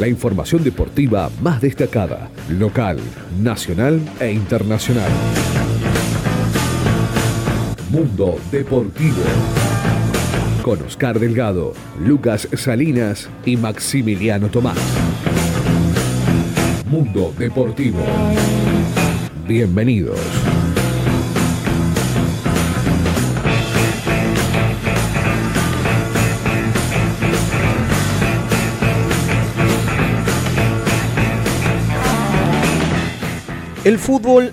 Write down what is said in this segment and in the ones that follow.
La información deportiva más destacada, local, nacional e internacional. Mundo Deportivo. Con Oscar Delgado, Lucas Salinas y Maximiliano Tomás. Mundo Deportivo. Bienvenidos. El fútbol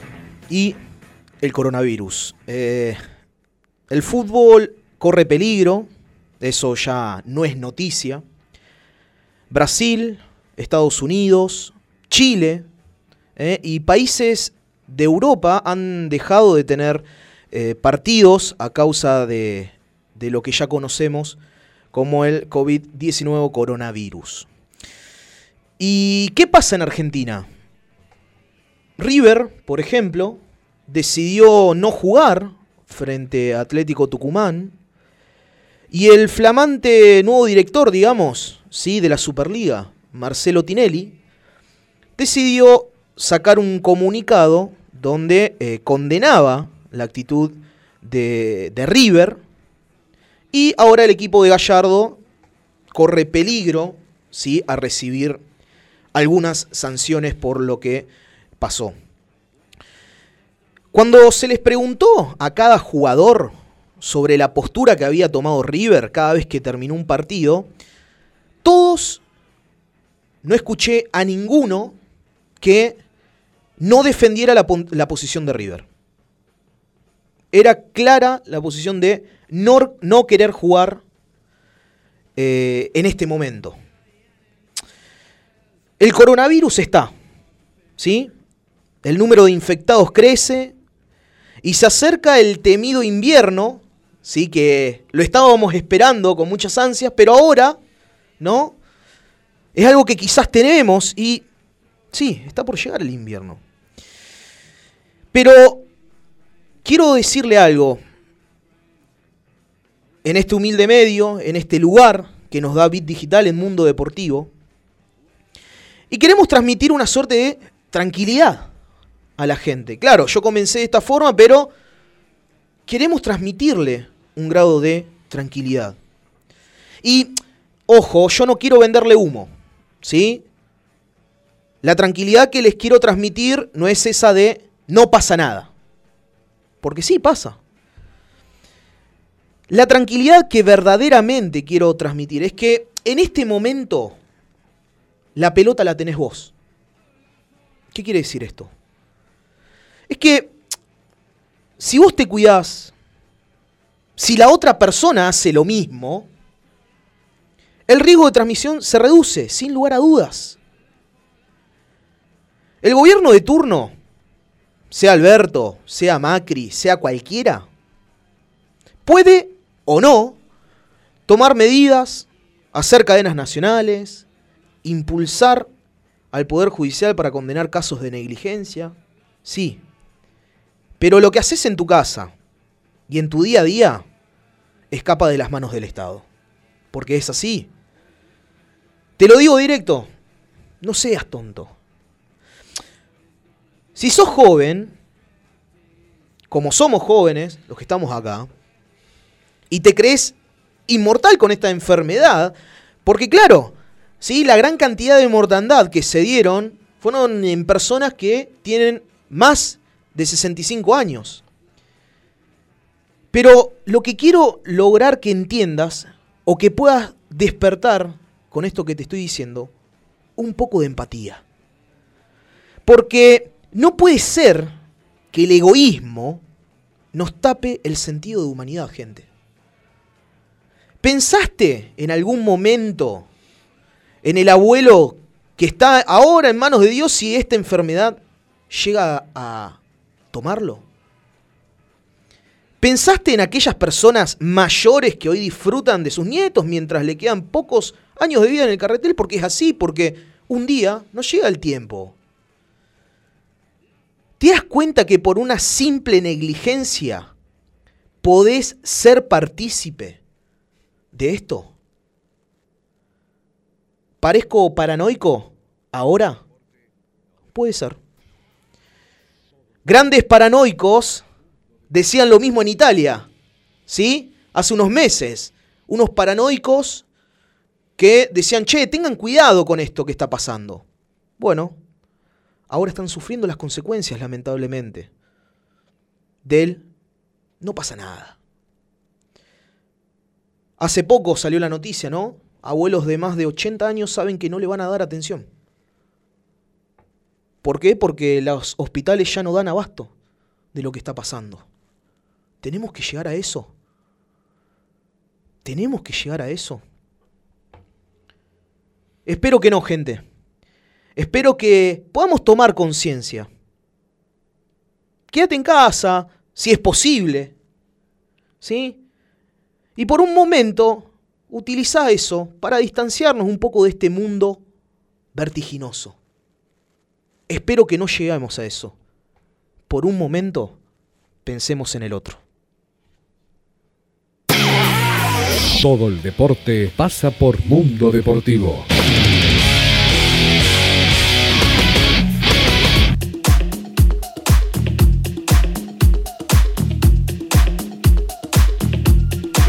y el coronavirus. Eh, el fútbol corre peligro, eso ya no es noticia. Brasil, Estados Unidos, Chile eh, y países de Europa han dejado de tener eh, partidos a causa de, de lo que ya conocemos como el COVID-19 coronavirus. ¿Y qué pasa en Argentina? River, por ejemplo, decidió no jugar frente a Atlético Tucumán y el flamante nuevo director, digamos, ¿sí? de la Superliga, Marcelo Tinelli, decidió sacar un comunicado donde eh, condenaba la actitud de, de River y ahora el equipo de Gallardo corre peligro ¿sí? a recibir algunas sanciones por lo que pasó. Cuando se les preguntó a cada jugador sobre la postura que había tomado River cada vez que terminó un partido, todos, no escuché a ninguno que no defendiera la, la posición de River. Era clara la posición de no, no querer jugar eh, en este momento. El coronavirus está, ¿sí? El número de infectados crece y se acerca el temido invierno, sí que lo estábamos esperando con muchas ansias, pero ahora, ¿no? Es algo que quizás tenemos y sí, está por llegar el invierno. Pero quiero decirle algo. En este humilde medio, en este lugar que nos da Bit Digital en Mundo Deportivo, y queremos transmitir una suerte de tranquilidad a la gente. Claro, yo comencé de esta forma, pero queremos transmitirle un grado de tranquilidad. Y, ojo, yo no quiero venderle humo, ¿sí? La tranquilidad que les quiero transmitir no es esa de no pasa nada. Porque sí pasa. La tranquilidad que verdaderamente quiero transmitir es que en este momento la pelota la tenés vos. ¿Qué quiere decir esto? Es que si vos te cuidás, si la otra persona hace lo mismo, el riesgo de transmisión se reduce, sin lugar a dudas. El gobierno de turno, sea Alberto, sea Macri, sea cualquiera, puede o no tomar medidas, hacer cadenas nacionales, impulsar al Poder Judicial para condenar casos de negligencia, sí. Pero lo que haces en tu casa y en tu día a día escapa de las manos del Estado. Porque es así. Te lo digo directo, no seas tonto. Si sos joven, como somos jóvenes, los que estamos acá, y te crees inmortal con esta enfermedad, porque claro, ¿sí? la gran cantidad de mortandad que se dieron fueron en personas que tienen más de 65 años. Pero lo que quiero lograr que entiendas o que puedas despertar con esto que te estoy diciendo, un poco de empatía. Porque no puede ser que el egoísmo nos tape el sentido de humanidad, gente. ¿Pensaste en algún momento en el abuelo que está ahora en manos de Dios si esta enfermedad llega a tomarlo? ¿Pensaste en aquellas personas mayores que hoy disfrutan de sus nietos mientras le quedan pocos años de vida en el carretel? Porque es así, porque un día no llega el tiempo. ¿Te das cuenta que por una simple negligencia podés ser partícipe de esto? ¿Parezco paranoico ahora? Puede ser. Grandes paranoicos decían lo mismo en Italia, ¿sí? Hace unos meses, unos paranoicos que decían, che, tengan cuidado con esto que está pasando. Bueno, ahora están sufriendo las consecuencias, lamentablemente, del no pasa nada. Hace poco salió la noticia, ¿no? Abuelos de más de 80 años saben que no le van a dar atención. ¿Por qué? Porque los hospitales ya no dan abasto de lo que está pasando. Tenemos que llegar a eso. Tenemos que llegar a eso. Espero que no, gente. Espero que podamos tomar conciencia. Quédate en casa, si es posible. ¿Sí? Y por un momento, utiliza eso para distanciarnos un poco de este mundo vertiginoso. Espero que no lleguemos a eso. Por un momento, pensemos en el otro. Todo el deporte pasa por Mundo Deportivo.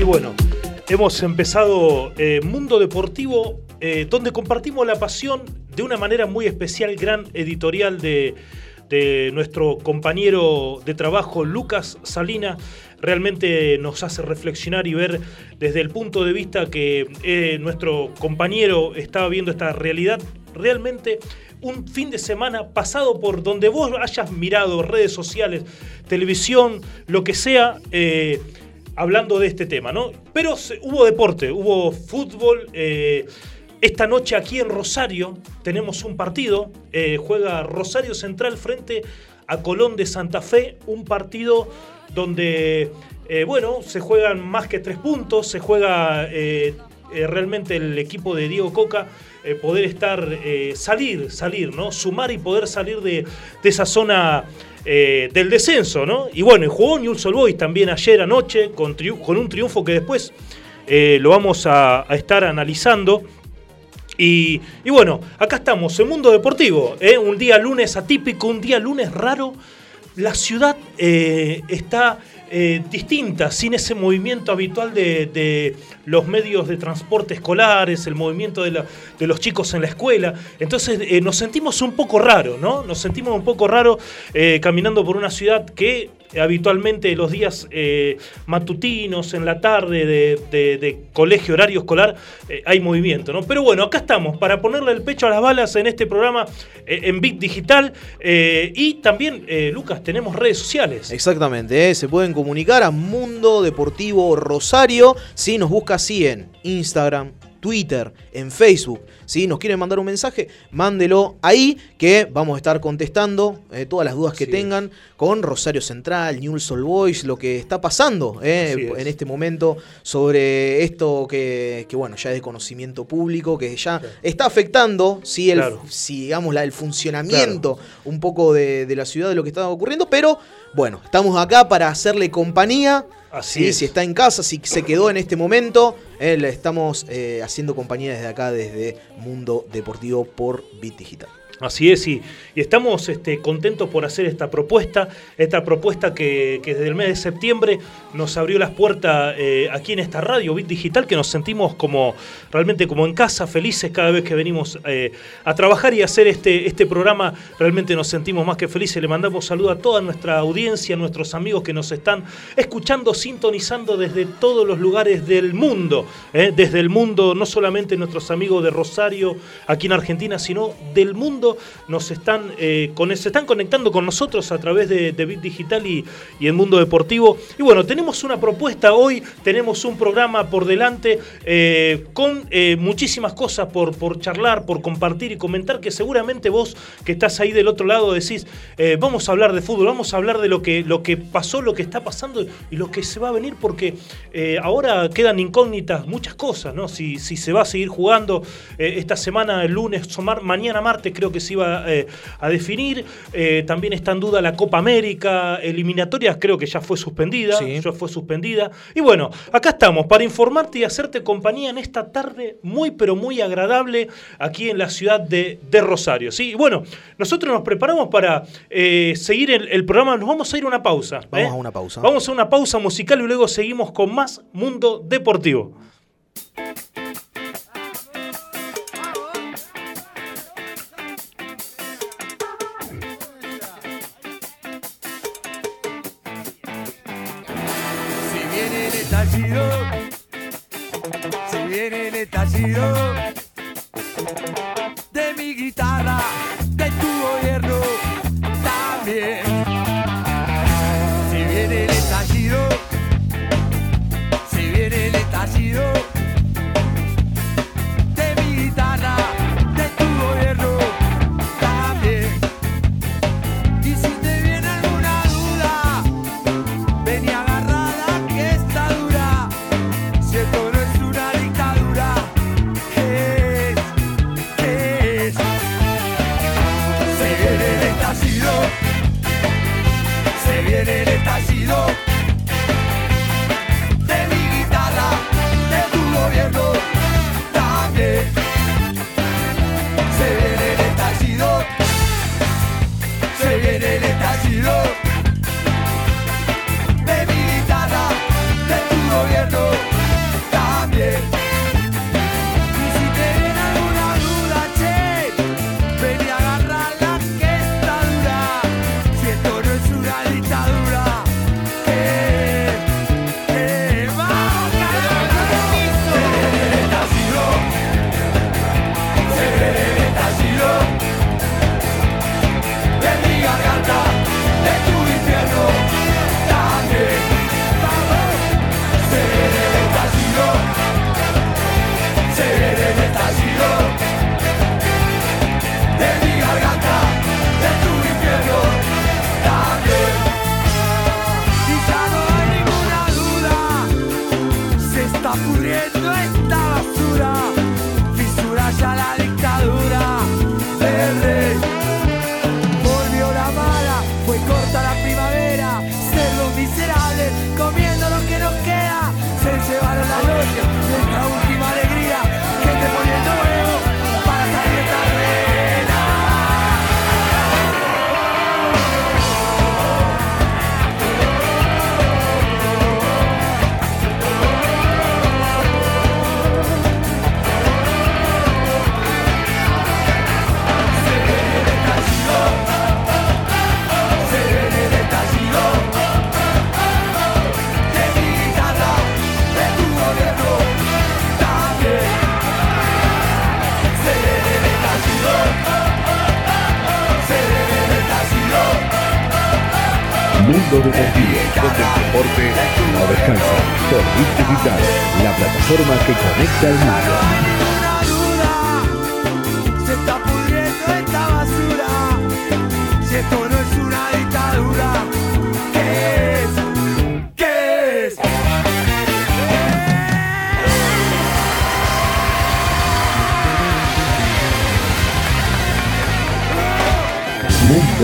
Y bueno, hemos empezado eh, Mundo Deportivo, eh, donde compartimos la pasión de una manera muy especial, gran editorial de, de nuestro compañero de trabajo Lucas Salina realmente nos hace reflexionar y ver desde el punto de vista que eh, nuestro compañero estaba viendo esta realidad realmente un fin de semana pasado por donde vos hayas mirado redes sociales, televisión, lo que sea, eh, hablando de este tema, ¿no? Pero hubo deporte, hubo fútbol. Eh, esta noche aquí en Rosario tenemos un partido, juega Rosario Central frente a Colón de Santa Fe, un partido donde, eh, bueno, se juegan más que tres puntos, se juega eh, eh, realmente el equipo de Diego Coca, poder estar, salir, salir, ¿no? Sumar y poder salir de, esa zona del descenso, ¿no? Y bueno, jugó Newell's Old Boys también ayer anoche con, con un triunfo que después lo vamos a, estar analizando. Y, bueno, acá estamos en Mundo Deportivo, un día lunes atípico, un día lunes raro la ciudad eh, está eh, distinta, sin ese movimiento habitual de, los medios de transporte escolares, el movimiento de, los chicos en la escuela. Entonces eh, nos sentimos un poco raros, ¿no? Nos sentimos un poco raros caminando por una ciudad que habitualmente los días eh, matutinos, en la tarde de, colegio, horario escolar, eh, hay movimiento, ¿no? Pero bueno, acá estamos para ponerle el pecho a las balas en este programa eh, en Bit Digital. y también, Lucas, tenemos redes sociales. Exactamente, se pueden comunicar a Mundo Deportivo Rosario si nos busca así en Instagram, Twitter, en Facebook. Si nos quieren mandar un mensaje, mándelo ahí que vamos a estar contestando eh, todas las dudas que tengan con Rosario Central, Newell's Old Boys, lo que está pasando eh, en este momento sobre esto que, bueno, ya es de conocimiento público, que ya está afectando, sí, el, si, digamos, la, el funcionamiento un poco de, de la ciudad, de lo que está ocurriendo, pero bueno, estamos acá para hacerle compañía Así Si está en casa, si se quedó en este momento, eh, le estamos eh, haciendo compañía desde acá, desde Mundo Deportivo por Bit Digital. Así es, y, estamos este, contentos por hacer esta propuesta, esta propuesta que, desde el mes de septiembre nos abrió las puertas eh, aquí en esta radio Bit Digital, que nos sentimos como realmente como en casa, felices cada vez que venimos eh, a trabajar y hacer este, este programa, realmente nos sentimos más que felices. Le mandamos saludo a toda nuestra audiencia, a nuestros amigos que nos están escuchando, sintonizando desde todos los lugares del mundo, eh, desde el mundo, no solamente nuestros amigos de Rosario, aquí en Argentina, sino del mundo nos están, eh, se están conectando con nosotros a través de, de Bit Digital y, el mundo deportivo. Y bueno, tenemos una propuesta hoy, tenemos un programa por delante eh, con eh, muchísimas cosas por, charlar, por compartir y comentar que seguramente vos que estás ahí del otro lado decís, vamos a hablar de fútbol, vamos a hablar de lo que, lo que pasó, lo que está pasando y lo que se va a venir porque ahora quedan incógnitas muchas cosas, ¿no? Si, se va a seguir jugando esta semana, el lunes mañana martes creo que se iba eh, a definir. Eh, también está en duda la Copa América, eliminatorias creo que ya fue suspendida, Sí. ya fue suspendida. Y bueno, acá estamos para informarte y hacerte compañía en esta tarde muy pero muy agradable aquí en la ciudad de, de Rosario. ¿sí? Y bueno, nosotros nos preparamos para eh, seguir el, el programa, nos vamos a ir a una pausa. Vamos a una pausa. Vamos a una pausa musical y luego seguimos con más Mundo Deportivo.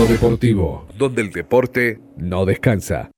Deportivo, donde el deporte no descansa.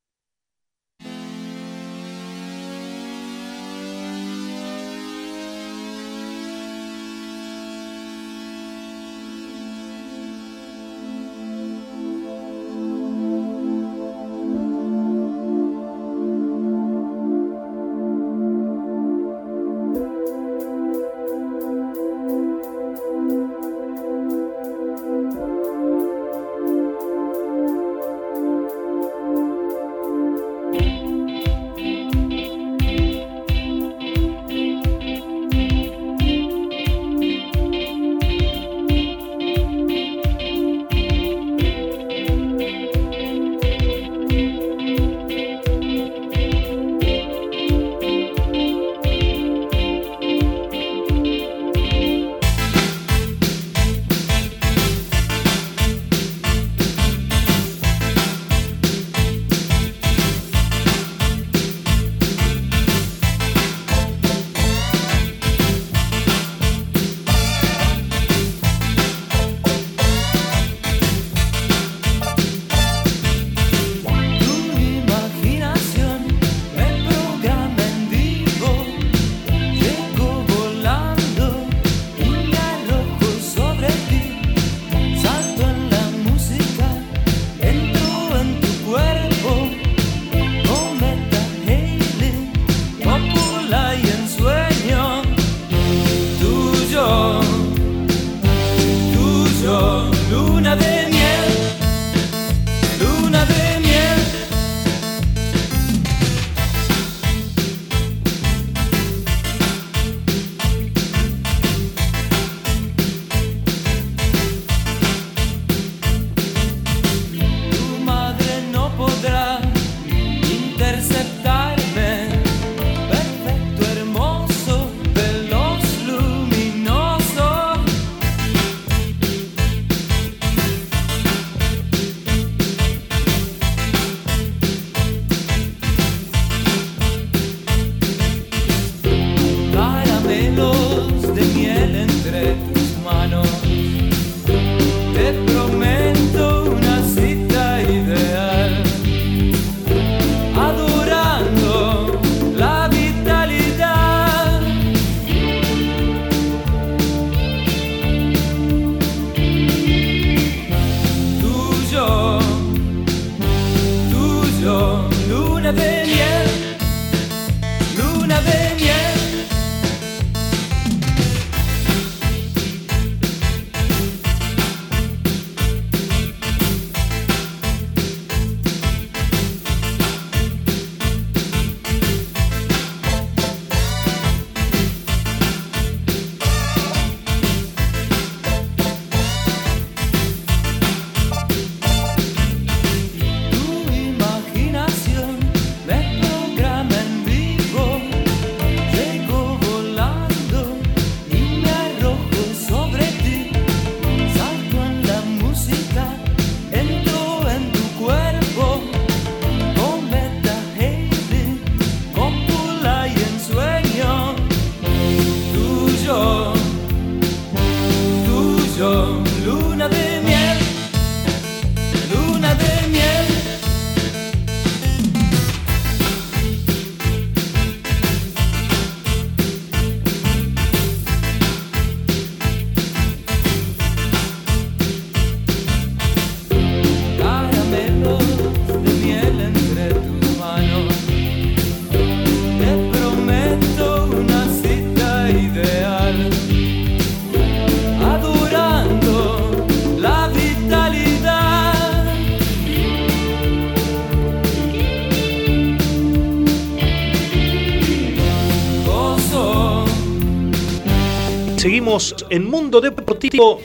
En Mundo Deportivo,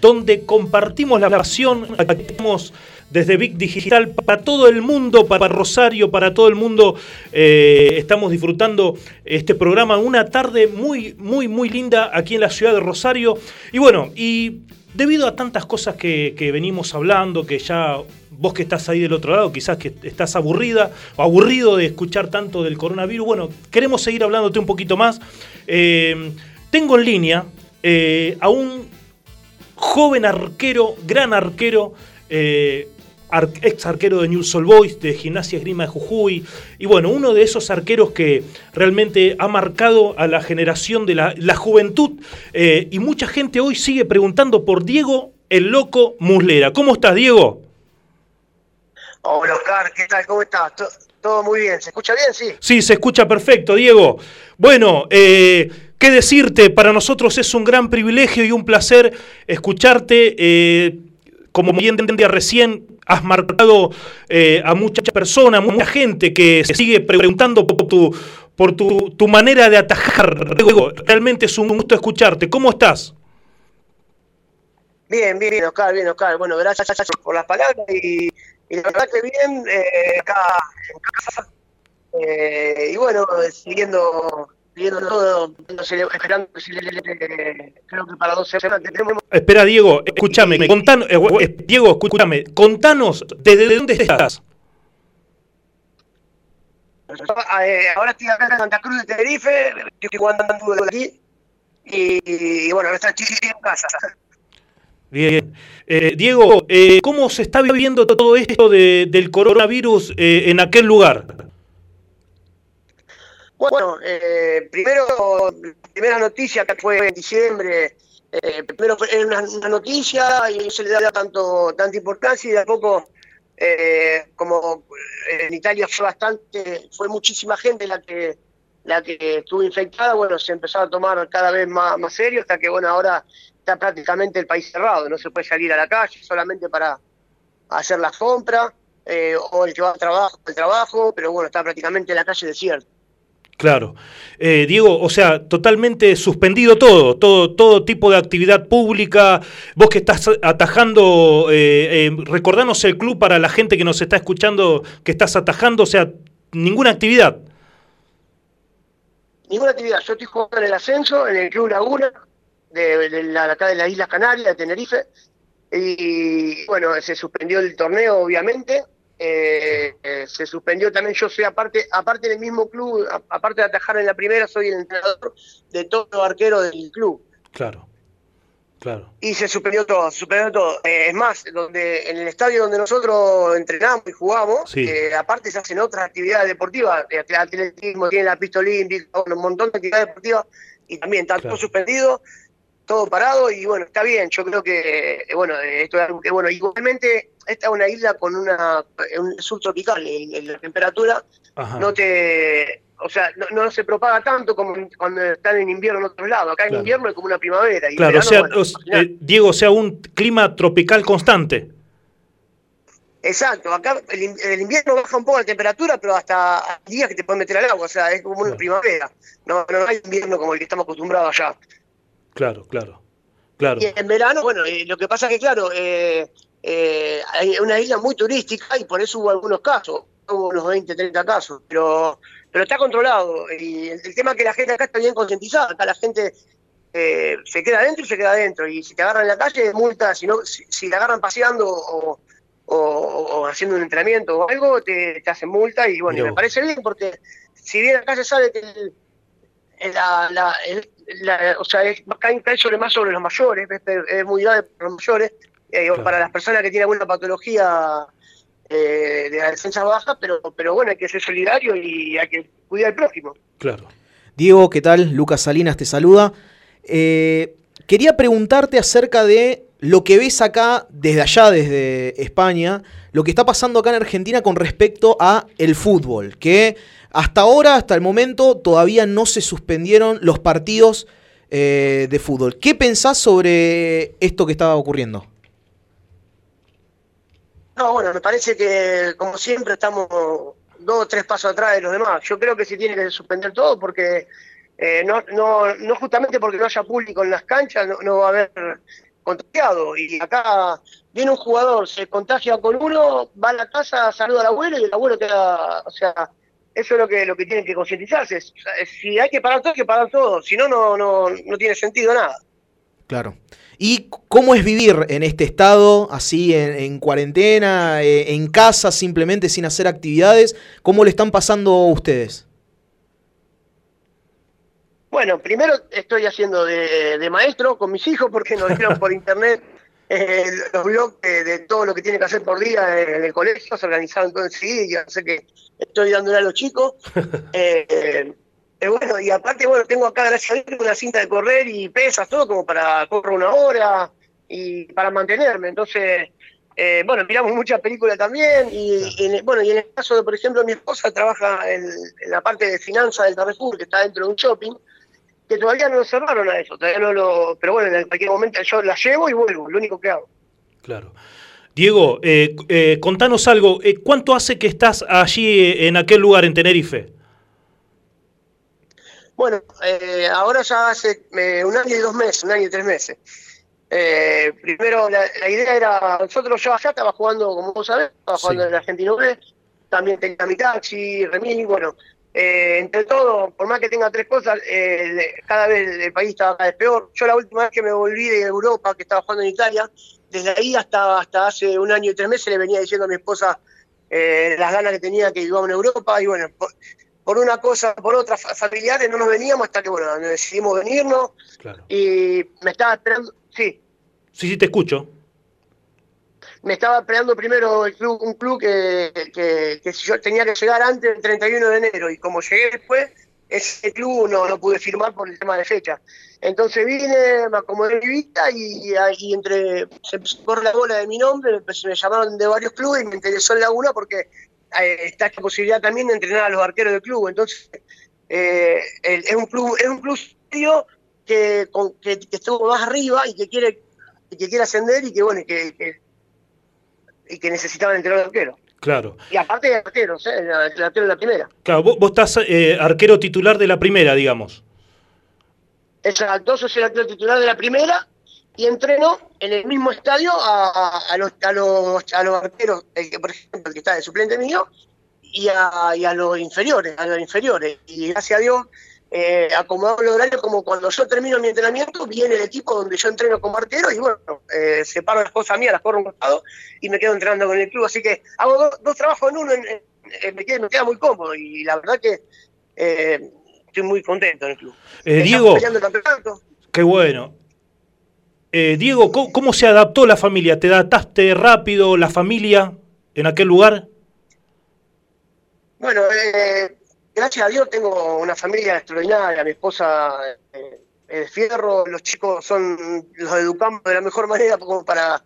donde compartimos la pasión. Aquí estamos desde Big Digital para todo el mundo, para Rosario, para todo el mundo. Eh, estamos disfrutando este programa, una tarde muy, muy, muy linda aquí en la ciudad de Rosario. Y bueno, y debido a tantas cosas que, venimos hablando, que ya vos que estás ahí del otro lado, quizás que estás aburrida o aburrido de escuchar tanto del coronavirus, bueno, queremos seguir hablándote un poquito más. Eh, tengo en línea eh, a un joven arquero, gran arquero, eh, ar- ex arquero de News All Boys, de Gimnasia Esgrima de Jujuy, y bueno, uno de esos arqueros que realmente ha marcado a la generación de la, la juventud, eh, y mucha gente hoy sigue preguntando por Diego el Loco Muslera. ¿Cómo estás, Diego? Hola Oscar, ¿qué tal? ¿Cómo estás? To- Todo muy bien. ¿Se escucha bien? Sí. Sí, se escucha perfecto, Diego. Bueno, eh, ¿qué decirte? Para nosotros es un gran privilegio y un placer escucharte. eh, como bien entendía recién, has marcado eh, a muchas personas, mucha gente que se sigue preguntando por tu, por tu, tu manera de atajar. Realmente es un gusto escucharte. ¿Cómo estás? Bien, bien, bien, Oscar, bien, Oscar. Bueno, gracias por las palabras y, y la verdad que bien, eh, acá en casa. Eh, y bueno, siguiendo, siguiendo todo, esperando que se le- le- le- creo que para dos semanas que tenemos. Espera, Diego, escúchame. contan- eh, eh, Diego, escúchame. Contanos, ¿desde dónde estás? Eh, ahora estoy acá en Santa Cruz de Tenerife, estoy jugando aquí. Y, y bueno, ahora estoy en casa. Bien. Eh, Diego, eh, ¿cómo se está viviendo todo esto de- del coronavirus eh, en aquel lugar? Bueno, eh, primero, primera noticia que fue en diciembre, eh, primero fue una, noticia y no se le da tanto, tanta importancia y de a poco, eh, como eh, en Italia fue bastante, fue muchísima gente la que la que estuvo infectada, bueno, se empezó a tomar cada vez más, más serio hasta que, bueno, ahora está prácticamente el país cerrado, no se puede salir a la calle solamente para hacer las compras eh, o el que va al trabajo, al trabajo, pero bueno, está prácticamente la calle desierta. Claro. Eh, Diego, o sea, totalmente suspendido todo, todo, todo tipo de actividad pública. Vos que estás atajando, eh, eh, el club para la gente que nos está escuchando que estás atajando, o sea, ninguna actividad. Ninguna actividad. Yo estoy jugando en el ascenso, en el Club Laguna, de, de acá de las Islas Canarias, de Tenerife. Y bueno, se suspendió el torneo, obviamente. Eh, eh, se suspendió también, yo soy aparte, aparte del mismo club, a- aparte de atajar en la primera, soy el entrenador de todos los arqueros del club. Claro, claro. Y se suspendió todo, se suspendió todo. Eh, es más, donde en el estadio donde nosotros entrenamos y jugamos, Sí. eh, aparte se hacen otras actividades deportivas, eh, atletismo, tiene la pista olímpica, un montón de actividades deportivas, y también está Claro. todo suspendido, todo parado, y bueno, está bien, yo creo que, bueno, esto es algo que, bueno, igualmente, esta es una isla con una, un subtropical, el- la temperatura Ajá. no te... O sea, no, no se propaga tanto como cuando están en invierno en otros lados. Acá en Claro. invierno es como una primavera. Y Claro, o sea, bueno, eh, Diego, o sea, un clima tropical constante. Exacto, acá el, in- el invierno baja un poco la temperatura, pero hasta días que te pueden meter al agua, o sea, es como una Claro. primavera. No, no hay invierno como el que estamos acostumbrados allá. Claro, claro, claro. Y en verano, bueno, eh, lo que pasa es que, claro, eh, eh, hay una isla muy turística y por eso hubo algunos casos, hubo unos 20, 30 casos, pero pero está controlado. Y el, el tema es que la gente acá está bien concientizada, acá la gente eh, se queda adentro y se queda adentro, y si te agarran en la calle, multa, si, no, si, si te agarran paseando o, o- o haciendo un entrenamiento o algo, te, te hacen multa, y bueno, y me parece bien, porque si bien acá se sabe que el- la, la, el- la- o sea, es, cae, cae sobre más sobre los mayores, es, es muy grave para los mayores, eh, Claro. para las personas que tienen alguna patología eh, de la defensa baja, pero, pero bueno, hay que ser solidario y hay que cuidar al prójimo. Claro. Diego, ¿qué tal? Lucas Salinas te saluda. Eh, quería preguntarte acerca de lo que ves acá desde allá, desde España, lo que está pasando acá en Argentina con respecto a el fútbol, que hasta ahora, hasta el momento, todavía no se suspendieron los partidos eh, de fútbol. ¿Qué pensás sobre esto que estaba ocurriendo? No, bueno, me parece que como siempre estamos dos o tres pasos atrás de los demás. Yo creo que se tiene que suspender todo porque eh, no, no, no justamente porque no haya público en las canchas, no, va a haber contagiado. Y acá viene un jugador, se contagia con uno, va a la casa, saluda al abuelo y el abuelo queda, o sea, eso es lo que, lo que tienen que concientizarse. Si hay que parar todo, hay que parar todo. Si no, no, no, no tiene sentido nada. Claro. ¿Y cómo es vivir en este estado, así en, en cuarentena, eh, en casa, simplemente sin hacer actividades? ¿Cómo le están pasando ustedes? Bueno, primero estoy haciendo de, de maestro con mis hijos porque nos dieron por internet eh, los blogs de, todo lo que tiene que hacer por día en el colegio, se organizaron todo enseguida y yo sé que estoy dándole a los chicos. Eh, eh, bueno, y aparte, bueno, tengo acá, gracias a Dios, una cinta de correr y pesas, todo como para correr una hora y para mantenerme. Entonces, eh, bueno, miramos muchas películas también y, y en bueno, y en el caso de, por ejemplo, mi esposa trabaja en, en la parte de finanzas del Carrefour, que está dentro de un shopping, que todavía no lo cerraron a eso, todavía no lo, pero bueno, en cualquier momento yo la llevo y vuelvo, lo único que hago. Claro. Diego, eh, eh, contanos algo. ¿Cuánto hace que estás allí en aquel lugar, en Tenerife? Bueno, eh, ahora ya hace eh, un año y dos meses, un año y tres meses. Eh, primero, la, la idea era, nosotros yo allá estaba jugando, como vos sabés, estaba jugando Sí. en Argentino B, también tenía mi taxi, Remini, bueno, eh, entre todo, por más que tenga tres cosas, eh, cada vez el país estaba cada vez peor. Yo la última vez que me volví de Europa, que estaba jugando en Italia, desde ahí hasta, hasta hace un año y tres meses le venía diciendo a mi esposa eh, las ganas que tenía que vivamos en Europa, y bueno, por, una cosa, por otra, fa- familiares no nos veníamos hasta que, bueno, decidimos venirnos Claro. y me estaba esperando, sí, Sí, sí, te escucho. me estaba esperando primero el club, un club que, que, yo tenía que llegar antes del 31 de enero y como llegué después, ese club no, no pude firmar por el tema de fecha. Entonces vine, me acomodé mi vista y, y entre se empezó la bola de mi nombre, me, me llamaron de varios clubes y me interesó en Laguna porque está esta posibilidad también de entrenar a los arqueros del club. Entonces eh, el- es un club, es un club serio que, con- que, que estuvo más arriba y que quiere y que quiere ascender y que bueno y que, que- y que necesitaban entrenar arquero. Claro. Y aparte de arqueros, ¿eh? el arquero de la primera. Claro, vos, vos estás eh, arquero titular de la primera, digamos. Exacto, soy el arquero titular de la primera y entreno en el mismo estadio a, los, a, los, a los arqueros, el que, por ejemplo, el que está de suplente mío, y a, y a los inferiores, a los inferiores. Y gracias a Dios, eh, acomodado el horario como cuando yo termino mi entrenamiento, viene el equipo donde yo entreno como arquero y bueno, eh, separo las cosas mías, las corro a un costado y me quedo entrenando con el club. Así que hago dos, dos trabajos en uno, en- en- en- me, queda, me queda muy cómodo y la verdad que eh, estoy muy contento en el club. Eh, Diego, peleando el campeonato. qué bueno. Eh, Diego, ¿cómo, cómo se adaptó la familia? ¿Te adaptaste rápido la familia en aquel lugar? Bueno, eh, gracias a Dios tengo una familia extraordinaria, mi esposa eh, es fierro, los chicos son, los educamos de la mejor manera como para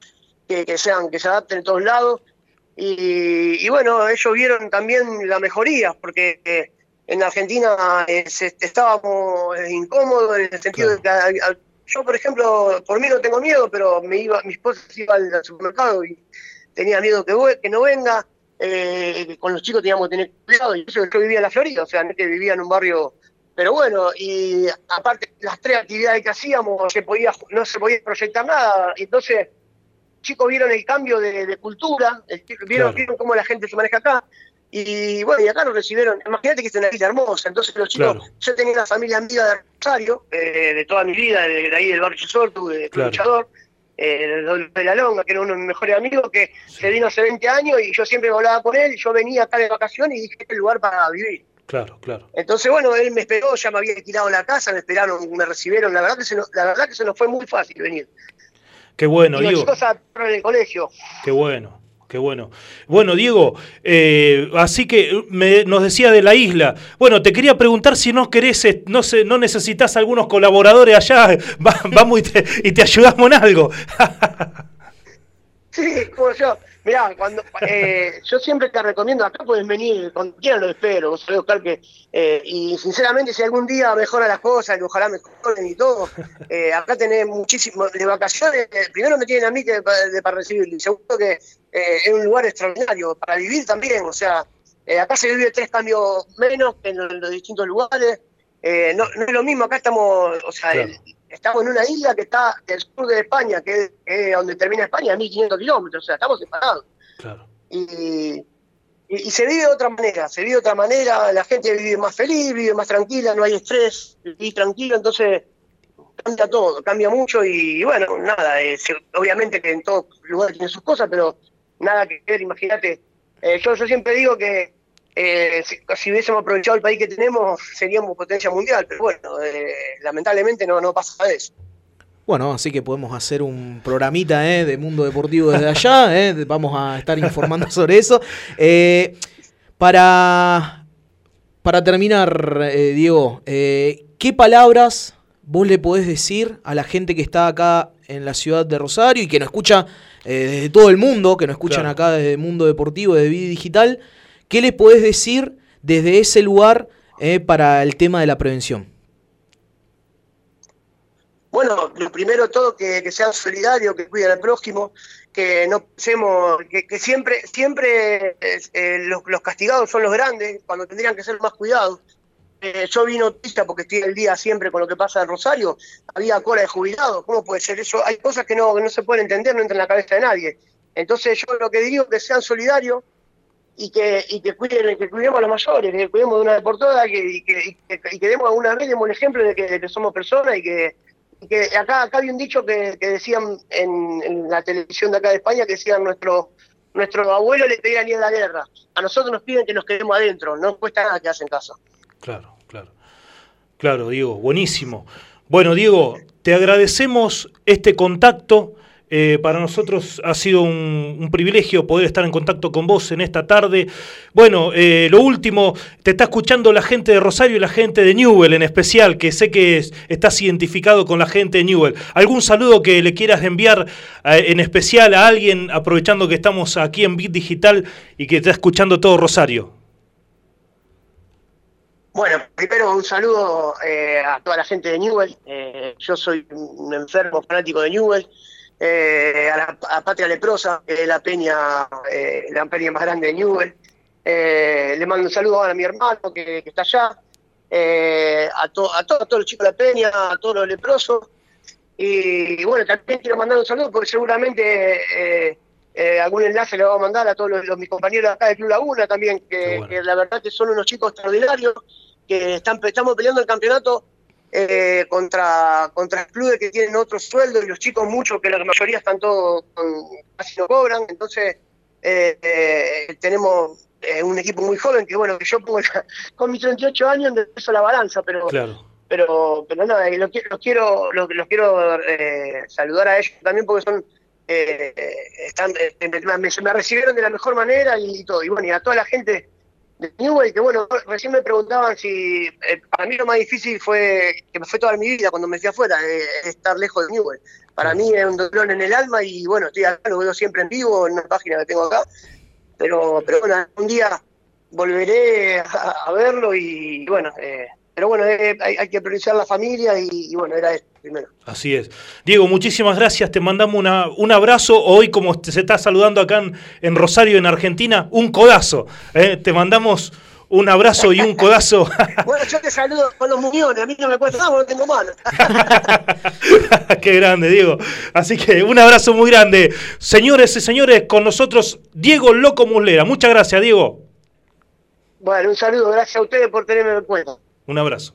que, que sean, que se adapten en todos lados. Y, y bueno, ellos vieron también la mejoría, porque eh, en Argentina eh, estábamos eh, incómodos en el sentido Claro. de que yo, por ejemplo, por mí no tengo miedo, pero me iba, mi esposa iba al supermercado y tenía miedo que, no venga. eh, con los chicos teníamos que tener cuidado. Y eso yo vivía en la Florida, o sea, no que vivía en un barrio. Pero bueno, y aparte, las tres actividades que hacíamos, se podía, no se podía proyectar nada. Entonces, chicos vieron el cambio de, de cultura, el chico- vieron, Claro. vieron cómo la gente se maneja acá. Y bueno, y acá nos recibieron. Imagínate que es una isla hermosa. Entonces, los chicos, Claro. yo tenía una familia amiga de Rosario, eh, de toda mi vida, de, de ahí del barrio Sortu, de Claro. luchador, eh, de, la Longa, que era uno de mis mejores amigos, que se vino hace 20 años y yo siempre volaba con él. Yo venía acá de vacaciones y dije: Este es el lugar para vivir. Claro, claro. Entonces, bueno, él me esperó, ya me había alquilado la casa, me esperaron, me recibieron. La verdad que se nos, la verdad que se nos fue muy fácil venir. Qué bueno, y se adaptaron en el colegio. Qué bueno, qué bueno. Bueno, Diego, eh, así que me- nos decía de la isla. Bueno, te quería preguntar si no querés, eh, no sé, no necesitas algunos colaboradores allá, Va- vamos y te, y te ayudamos en algo. Sí, como yo. Mirá, cuando, eh, yo siempre te recomiendo, acá puedes venir, cuando quieran lo espero, vos sabés, Oscar, que, eh, y sinceramente si algún día mejora las cosas, y ojalá mejoren y todo, eh, acá tenés muchísimo, de vacaciones, eh, primero me tienen a mí que de, para recibir, y segundo que eh, es un lugar extraordinario, para vivir también, o sea, acá se vive tres cambios menos que en los, los distintos lugares, eh, no, no es lo mismo, acá estamos, o sea, Claro. el- estamos en una isla que está del sur de España, que es eh, donde termina España, a 1500 kilómetros, o sea, estamos separados. Claro. Y, y, y se vive de otra manera, se vive de otra manera, la gente vive más feliz, vive más tranquila, no hay estrés, vivís tranquilo, entonces cambia todo, cambia mucho y, bueno, nada, eh, obviamente que en todo lugar tiene sus cosas, pero nada que ver, imagínate. Eh, yo, yo siempre digo que eh, si, si hubiésemos aprovechado el país que tenemos, seríamos potencia mundial, pero bueno, eh, lamentablemente no, no pasa eso. Bueno, así que podemos hacer un programita eh, de Mundo Deportivo desde allá. eh, vamos a estar informando sobre eso. Eh, para, para terminar, eh, Diego, eh, ¿qué palabras vos le podés decir a la gente que está acá en la ciudad de Rosario y que nos escucha eh, desde todo el mundo, que nos escuchan Claro. acá desde Mundo Deportivo, desde Vida Digital? ¿Qué les podés decir desde ese lugar eh, para el tema de la prevención? Bueno, lo primero todo, que, que sean solidarios, que cuiden al prójimo, que no pensemos, que, siempre, siempre eh, los, castigados son los grandes, cuando tendrían que ser más cuidados. Eh, yo vi noticia porque estoy el día siempre con lo que pasa en Rosario, había cola de jubilados, ¿cómo puede ser eso? Hay cosas que no, que no se pueden entender, no entran en la cabeza de nadie. Entonces yo lo que digo es que sean solidarios y que, y que, cuiden, que cuidemos a los mayores, que cuidemos de una vez por todas que, y, que, y que, demos alguna vez demos el ejemplo de que, somos personas y que, y que acá, acá había un dicho que, decían en, en la televisión de acá de España, que decían nuestro, nuestro abuelo le pedían ir a la guerra. A nosotros nos piden que nos quedemos adentro, no cuesta nada quedarse en casa. Claro, claro. Claro, Diego, buenísimo. Bueno, Diego, te agradecemos este contacto. Eh, para nosotros ha sido un, privilegio poder estar en contacto con vos en esta tarde. Bueno, eh, lo último, te está escuchando la gente de Rosario y la gente de Newell en especial, que sé que es- estás identificado con la gente de Newell. ¿Algún saludo que le quieras enviar eh, en especial a alguien, aprovechando que estamos aquí en Bit Digital y que está escuchando todo Rosario? Bueno, primero un saludo a toda la gente de Newell. Yo soy un enfermo fanático de Newell. Eh, a la a Patria Leprosa, que es la peña, eh, la peña más grande de Newell. Eh, le mando un saludo a mi hermano que, que está allá. Eh, a, to- a, to- a todos los chicos de la peña, a todos los leprosos. Y, bueno, también quiero mandar un saludo porque seguramente eh, eh, algún enlace le vamos a mandar a todos los, los- mis compañeros acá de Club Laguna también, que, bueno. que la verdad que son unos chicos extraordinarios, que están, estamos peleando el campeonato eh, contra, contra clubes que tienen otros sueldos y los chicos muchos, que la mayoría están todos, con- casi no cobran, entonces eh, eh, tenemos eh, un equipo muy joven que bueno, que yo pongo la- con mis 38 años de peso la balanza, pero Claro. pero pero nada, y los, los quiero los, los quiero eh, saludar a ellos también porque son eh, están me, me- me recibieron de la mejor manera y, todo y bueno y a toda la gente de Newell que bueno recién me preguntaban si eh, para mí lo más difícil fue que me fue toda mi vida cuando me fui afuera eh, estar lejos de Newell. Para mí es un dolor en el alma y bueno estoy acá lo veo siempre en vivo en una página que tengo acá. Pero pero bueno un día volveré a, a verlo y, bueno eh, pero bueno eh, hay, hay que priorizar la familia y, y bueno era esto primero Así es. Diego, muchísimas gracias. Te mandamos una- un abrazo. Hoy, como te- se está saludando acá en, en Rosario, en Argentina, un codazo. ¿eh? Te mandamos un abrazo y un codazo. bueno yo te saludo con los muñones a mí no me cuesta nada porque no tengo mano Qué grande, Diego. Así que un abrazo muy grande. Señores y señores, con nosotros Diego Loco Muslera. Muchas gracias, Diego. bueno un saludo gracias a ustedes por tenerme en cuenta Un abrazo.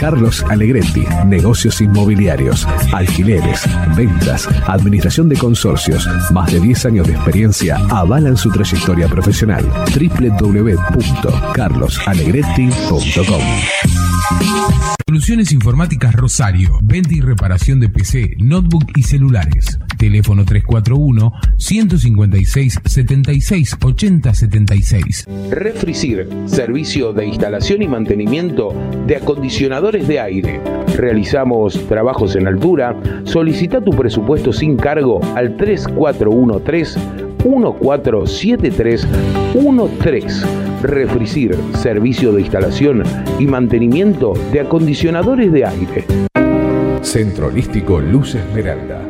Carlos Alegretti, negocios inmobiliarios, alquileres, ventas, administración de consorcios, más de 10 años de experiencia avalan su trayectoria profesional. www.carlosalegretti.com Soluciones Informáticas Rosario. Venta y reparación de PC, notebook y celulares teléfono 341-156-76-8076. Refricir, servicio de instalación y mantenimiento de acondicionadores de aire. Realizamos trabajos en altura. Solicita tu presupuesto sin cargo al 3413. 147313. Refricir, servicio de instalación y mantenimiento de acondicionadores de aire. Centro Holístico Luz Esmeralda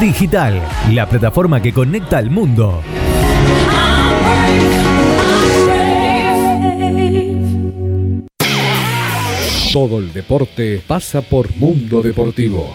Digital, la plataforma que conecta al mundo. Todo el deporte pasa por Mundo Deportivo.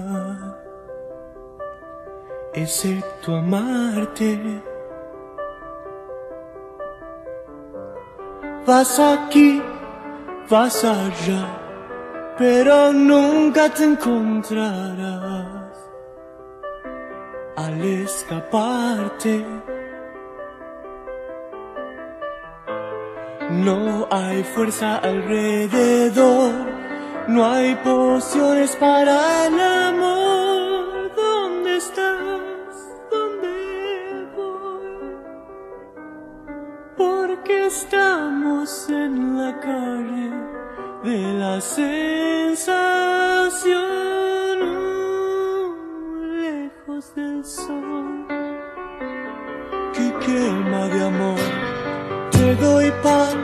Mal, excepto amarte. Vas aquí, vas allá, pero nunca te encontrarás al escaparte. No hay fuerza alrededor, no hay pociones para el amor. ¿Dónde estás? ¿Dónde voy? Porque estamos en la calle de la sensación, lejos del sol que quema de amor. Te doy pan,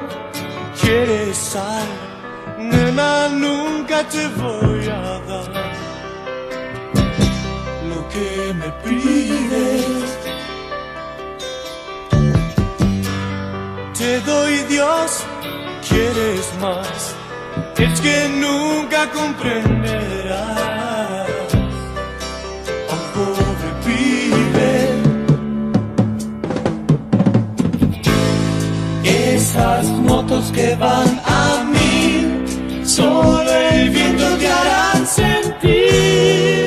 quieres sal, nena, te voy a dar lo que me pides. Te doy Dios, quieres más, es que nunca comprenderás. a un pobre pibe. Esas motos que van a solo el viento te harán sentir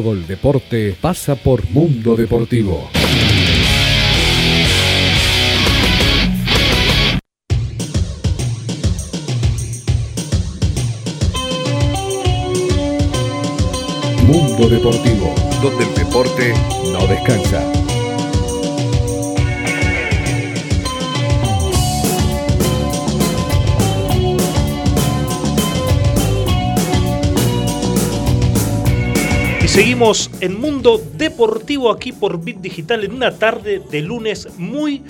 Todo el deporte pasa por Mundo Deportivo. Mundo Deportivo, donde el deporte no descansa. Seguimos en Mundo Deportivo aquí por Bit Digital en una tarde de lunes muy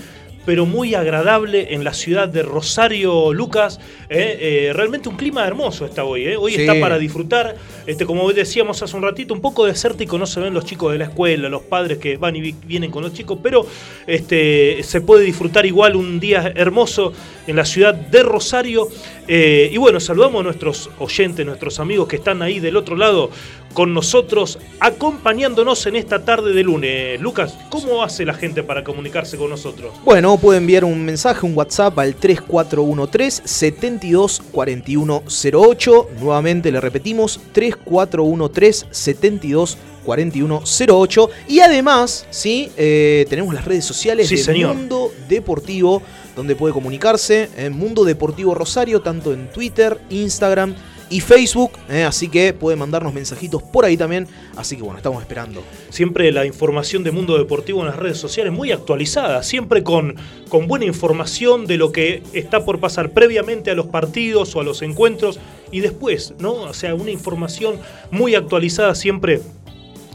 pero muy agradable en la ciudad de Rosario, Lucas. Eh, eh, realmente un clima hermoso está hoy. eh. Hoy Sí. está para disfrutar. Este, como decíamos hace un ratito, un poco desértico, no se ven los chicos de la escuela, los padres que van y vi- vienen con los chicos, pero este, se puede disfrutar igual un día hermoso en la ciudad de Rosario. Eh, y bueno, saludamos a nuestros oyentes, nuestros amigos que están ahí del otro lado con nosotros, acompañándonos en esta tarde de lunes. Lucas, ¿cómo hace la gente para comunicarse con nosotros? Bueno, puede enviar un mensaje, un WhatsApp al 3413 724108. Nuevamente le repetimos, 3413 724108. Y además, ¿sí? Eh, tenemos las redes sociales Sí, de señor. Mundo Deportivo, donde puede comunicarse en Mundo Deportivo Rosario, tanto en Twitter, Instagram y Facebook, eh, así que pueden mandarnos mensajitos por ahí también, así que bueno, estamos esperando. Siempre la información de Mundo Deportivo en las redes sociales muy actualizada, siempre con, con buena información de lo que está por pasar previamente a los partidos o a los encuentros y después, ¿no? O sea, una información muy actualizada siempre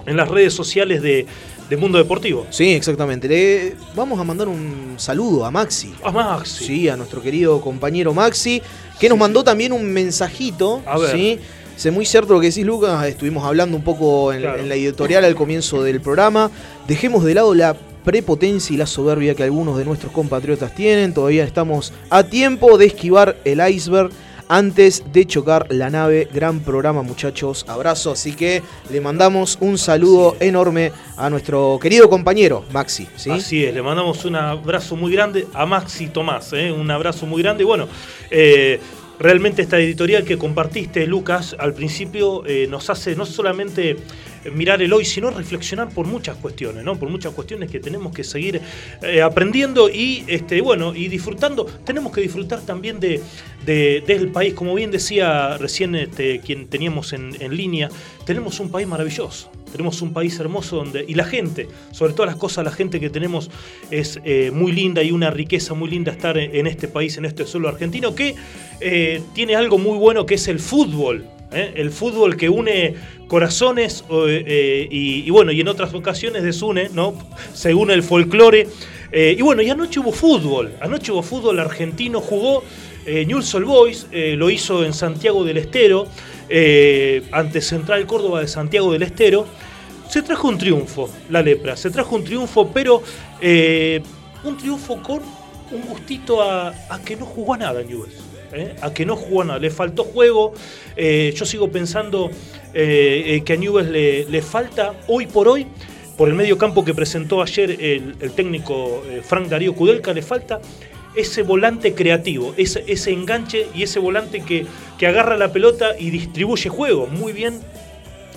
en las redes sociales de, de Mundo Deportivo. Sí, exactamente. Le vamos a mandar un saludo a Maxi. A Maxi. Sí, a nuestro querido compañero Maxi, que nos mandó también un mensajito. A ver. ¿sí? Es muy cierto lo que decís, Lucas. Estuvimos hablando un poco en, Claro. en la editorial al comienzo del programa. Dejemos de lado la prepotencia y la soberbia que algunos de nuestros compatriotas tienen. Todavía estamos a tiempo de esquivar el iceberg antes de chocar la nave. Gran programa, muchachos. Abrazo. Así que le mandamos un saludo enorme a nuestro querido compañero Maxi. ¿sí? Así es, le mandamos un abrazo muy grande a Maxi Tomás, ¿eh? un abrazo muy grande. Bueno, eh, realmente esta editorial que compartiste, Lucas, al principio eh, nos hace no solamente mirar el hoy, sino reflexionar por muchas cuestiones, ¿no? Por muchas cuestiones que tenemos que seguir eh, aprendiendo y este, bueno, y disfrutando. Tenemos que disfrutar también de, de- del país, como bien decía recién este, quien teníamos en, en línea, tenemos un país maravilloso. Tenemos un país hermoso donde. Y la gente, sobre todas las cosas, la gente que tenemos es eh, muy linda y una riqueza muy linda estar en, este país, en este suelo argentino, que eh, tiene algo muy bueno que es el fútbol. ¿eh? El fútbol que une corazones y, bueno, y en otras ocasiones desune, ¿no? Se une el folclore. Y bueno, y anoche hubo fútbol. Anoche hubo fútbol argentino, jugó eh, Newell's Old Boys, lo hizo en Santiago del Estero, ante Central Córdoba de Santiago del Estero. Se trajo un triunfo, la lepra, se trajo un triunfo, pero eh, un triunfo con un gustito a, a que no jugó a nada Newell's. ¿eh? A que no jugó a nada, le faltó juego. Eh, yo sigo pensando que a Newell's le, le falta hoy por hoy, por el medio campo que presentó ayer el, técnico Frank Darío Kudelka, le falta ese volante creativo, ese, ese enganche y ese volante que, que agarra la pelota y distribuye juego. Muy bien,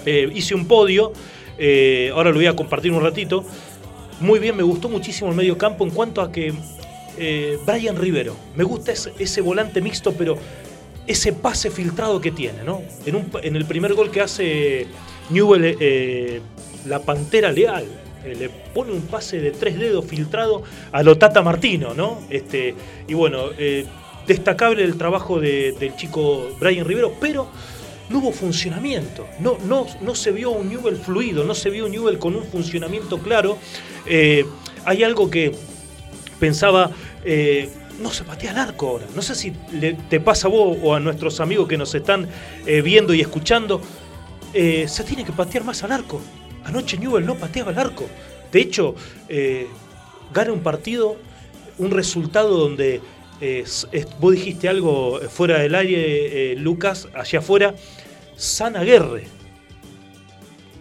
hice un podio, eh, ahora lo voy a compartir un ratito. Muy bien, me gustó muchísimo el medio campo en cuanto a que eh, Brian Rivero, me gusta ese, volante mixto, pero ese pase filtrado que tiene, ¿no? En, el primer gol que hace Newell, eh, la Pantera Leal, eh, le pone un pase de tres dedos filtrado a lo Tata Martino, ¿no? Este, y bueno, eh, destacable el trabajo de- del chico Brian Rivero, pero no hubo funcionamiento, no, no, no se vio un Newell fluido, no se vio un Newell con un funcionamiento claro. Eh, hay algo que pensaba, eh, no se patea el arco ahora. No sé si te pasa a vos o a nuestros amigos que nos están eh, viendo y escuchando, se tiene que patear más al arco. Anoche Newell no pateaba el arco. De hecho, gana un partido, un resultado donde eh, es- vos dijiste algo fuera del aire, eh, Lucas, allá afuera, Sana Guerre.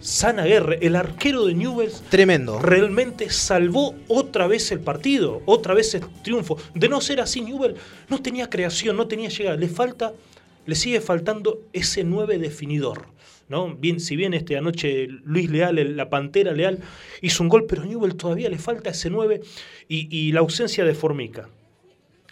Sana Guerre, el arquero de Newell's, Tremendo. realmente salvó otra vez el partido, otra vez el triunfo. De no ser así, Newell no tenía creación, no tenía llegada. Le falta, le sigue faltando ese 9 definidor. ¿no? Bien, si bien este anoche Luis Leal, el- la Pantera Leal, hizo un gol, pero a Newell todavía le falta ese 9 y, y la ausencia de Formica,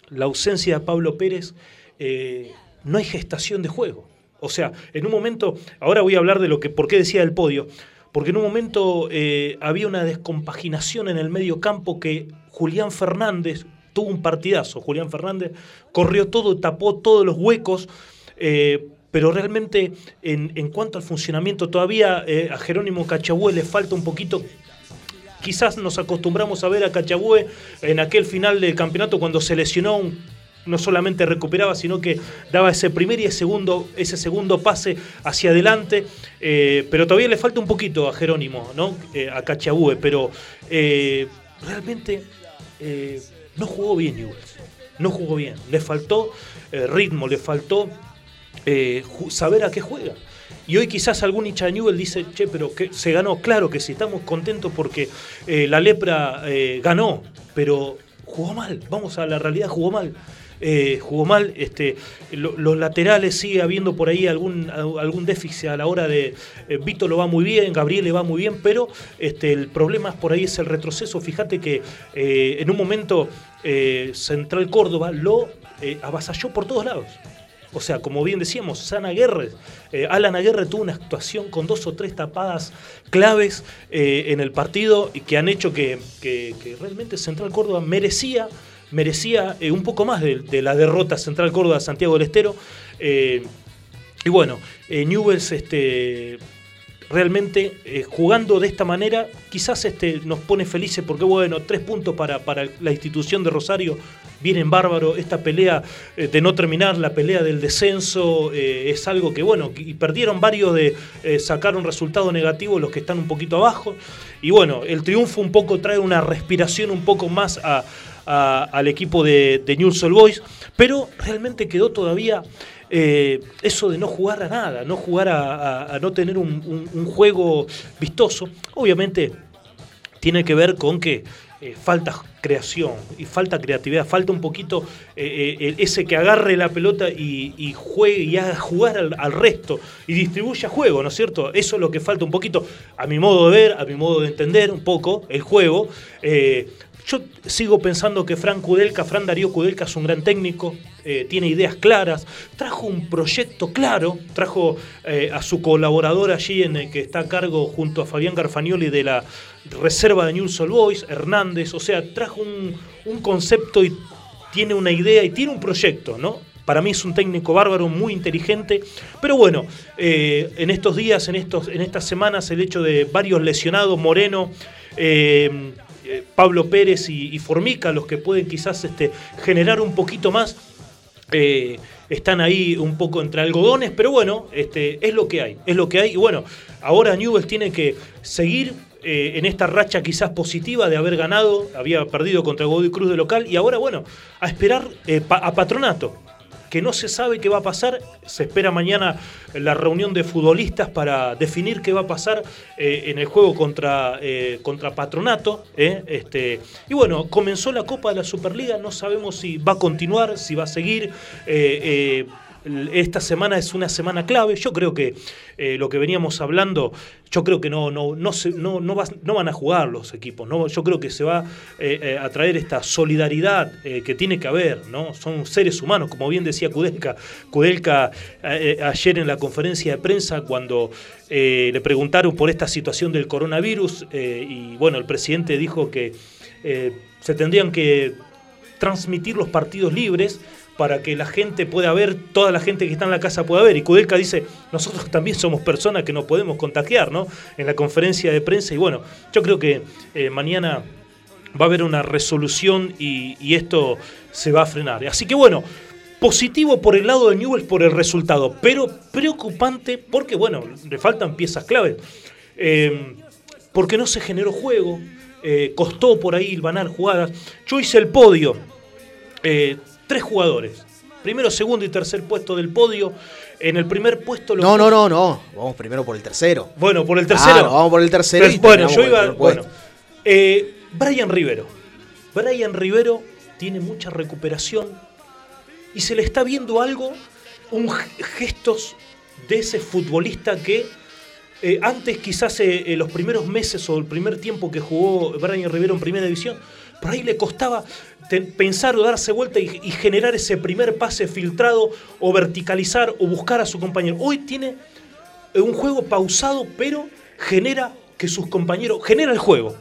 la ausencia de Pablo Pérez, eh, no hay gestación de juego. O sea, en un momento, ahora voy a hablar de lo que, por qué decía el podio, porque en un momento eh, había una descompaginación en el medio campo que Julián Fernández tuvo un partidazo. Julián Fernández corrió todo, tapó todos los huecos, eh, pero realmente en, cuanto al funcionamiento, todavía a Jerónimo Cachabue le falta un poquito quizás nos acostumbramos a ver a Cachabue en aquel final del campeonato cuando se lesionó, no solamente recuperaba, sino que daba ese primer y ese segundo, ese segundo pase hacia adelante. eh, pero todavía le falta un poquito a Jerónimo, ¿no? Eh, a Cachabue, pero eh, realmente no jugó bien Newell's. No jugó bien. Le faltó ritmo, le faltó saber a qué juega. Y hoy quizás algún hincha dice, che, pero que se ganó. Claro que sí, estamos contentos porque eh, la lepra eh, ganó, pero jugó mal. Vamos a la realidad, jugó mal. Eh, jugó mal, este, lo- los laterales sigue habiendo por ahí algún, algún déficit a la hora de. eh, Vito lo va muy bien, Gabriel le va muy bien, pero este, el problema por ahí es el retroceso. Fíjate que en un momento Central Córdoba lo avasalló por todos lados O sea, como bien decíamos, Aguerre, eh, Alan Aguerre tuvo una actuación con dos o tres tapadas claves eh, en el partido y que han hecho que, realmente Central Córdoba merecía, merecía eh, un poco más de, la derrota Central Córdoba Santiago del Estero. Y bueno, Newells este, realmente jugando de esta manera quizás este, nos pone felices porque bueno, tres puntos para la institución de Rosario vienen bárbaro, esta pelea eh, de no terminar, la pelea del descenso eh, es algo que bueno, y perdieron varios de eh, sacar un resultado negativo los que están un poquito abajo y bueno, el triunfo un poco trae una respiración un poco más a- al equipo de, de Newell's Old Boys, pero realmente quedó todavía eso de no jugar a nada, no jugar a, no tener un juego vistoso. Obviamente tiene que ver con que eh, falta creación y falta creatividad, falta un poquito eh, eh, ese que agarre la pelota y, juegue y haga jugar al, resto y distribuya juego, ¿no es cierto? Eso es lo que falta un poquito, a mi modo de ver, a mi modo de entender un poco el juego. Yo sigo pensando que Fran Kudelka, Fran Darío Kudelka es un gran técnico, tiene ideas claras, trajo un proyecto claro, trajo a su colaborador allí en el que está a cargo junto a Fabián Garfagnoli de la reserva de Newell's Old Boys, Hernández, o sea, trajo un, concepto y tiene una idea y tiene un proyecto, ¿no? Para mí es un técnico bárbaro, muy inteligente. Pero bueno, eh, en estos días, en, estos, en estas semanas, el hecho de varios lesionados, Moreno, eh, eh, Pablo Pérez y, Formica, los que pueden quizás este, generar un poquito más, están ahí un poco entre algodones, pero bueno, este, es lo que hay, es lo que hay. Y bueno, ahora Newell's tiene que seguir eh, en esta racha quizás positiva de haber ganado, había perdido contra Godoy Cruz de local, y ahora bueno, a esperar eh, a Patronato, que no se sabe qué va a pasar. Se espera mañana la reunión de futbolistas para definir qué va a pasar eh, en el juego contra, contra Patronato. este, y bueno, comenzó la Copa de la Superliga, no sabemos si va a continuar, si va a seguir. Esta semana es una semana clave. Yo creo que eh, lo que veníamos hablando, yo creo que no, no, no, se- no, no, vas- no van a jugar los equipos. ¿no? Yo creo que se va eh, eh, a traer esta solidaridad que tiene que haber. ¿no? Son seres humanos, como bien decía Kudelka. Ayer en la conferencia de prensa, cuando le preguntaron por esta situación del coronavirus, y bueno, el presidente dijo que se tendrían que transmitir los partidos libres para que la gente pueda ver, toda la gente que está en la casa pueda ver. Y Kudelka dice, nosotros también somos personas que nos podemos contagiar, ¿no? En la conferencia de prensa. Y bueno, yo creo que eh, mañana va a haber una resolución y, esto se va a frenar. Así que bueno, positivo por el lado de Newell's por el resultado, pero preocupante porque, bueno, le faltan piezas claves. Eh, porque no se generó juego, eh, costó por ahí ganar jugadas. Yo hice el podio, eh, tres jugadores, primero, segundo y tercer puesto del podio. En el primer puesto lo No, no, no, no. Vamos primero por el tercero. Bueno, por el tercero. Claro, vamos por el tercero. Pero, y bueno, yo iba. Bueno, eh, Brian Rivero. Brian Rivero tiene mucha recuperación y se le está viendo algo, un gestos de ese futbolista que eh, antes quizás eh, eh, los primeros meses o el primer tiempo que jugó Brian Rivero en primera división, por ahí le costaba pensar o darse vuelta y, y generar ese primer pase filtrado o verticalizar o buscar a su compañero. Hoy tiene eh, un juego pausado, pero genera que sus compañeros, genera el juego.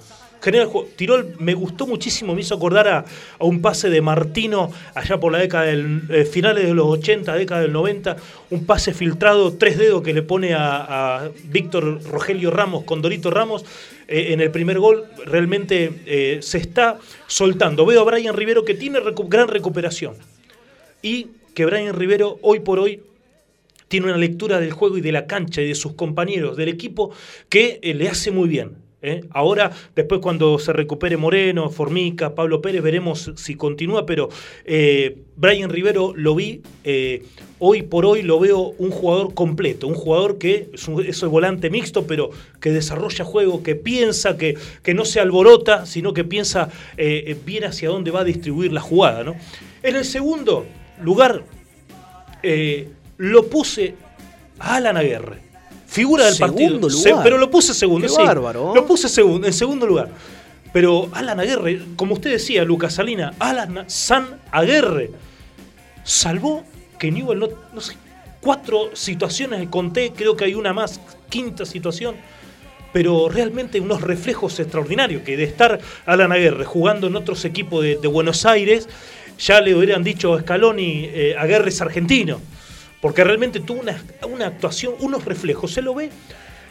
Genera el juego. Tiró el- me gustó muchísimo, me hizo acordar a, un pase de Martino allá por la década del eh, finales de los 80, década del 90, un pase filtrado, tres dedos que le pone a, Víctor Rogelio Ramos, Condorito Ramos, eh, en el primer gol, realmente eh, se está soltando. Veo a Brian Rivero que tiene gran recuperación y que Brian Rivero hoy por hoy tiene una lectura del juego y de la cancha y de sus compañeros, del equipo, que le hace muy bien. ¿Eh? Ahora, después cuando se recupere Moreno, Formica, Pablo Pérez, veremos si continúa, pero eh, Brian Rivero lo vi, eh, hoy por hoy lo veo un jugador completo, un jugador que es, un, volante mixto, pero que desarrolla juego, que piensa, que, que no se alborota, sino que piensa bien hacia dónde va a distribuir la jugada. En el segundo lugar, lo puse a Alan Aguerre. Figura del Segundo partido. lugar. Se- pero lo puse segundo, Qué sí. bárbaro. Lo puse segundo, en segundo lugar. Pero Alan Aguerre, como usted decía, Lucas Salina, Alan San Aguerre salvó que Newell no, no sé, cuatro situaciones conté, creo que hay una más, quinta situación, pero realmente unos reflejos extraordinarios, que de estar Alan Aguirre jugando en otros equipos de, de Buenos Aires, ya le hubieran dicho a Scaloni, eh, Aguirre es argentino, porque realmente tuvo una, una actuación, unos reflejos, se lo ve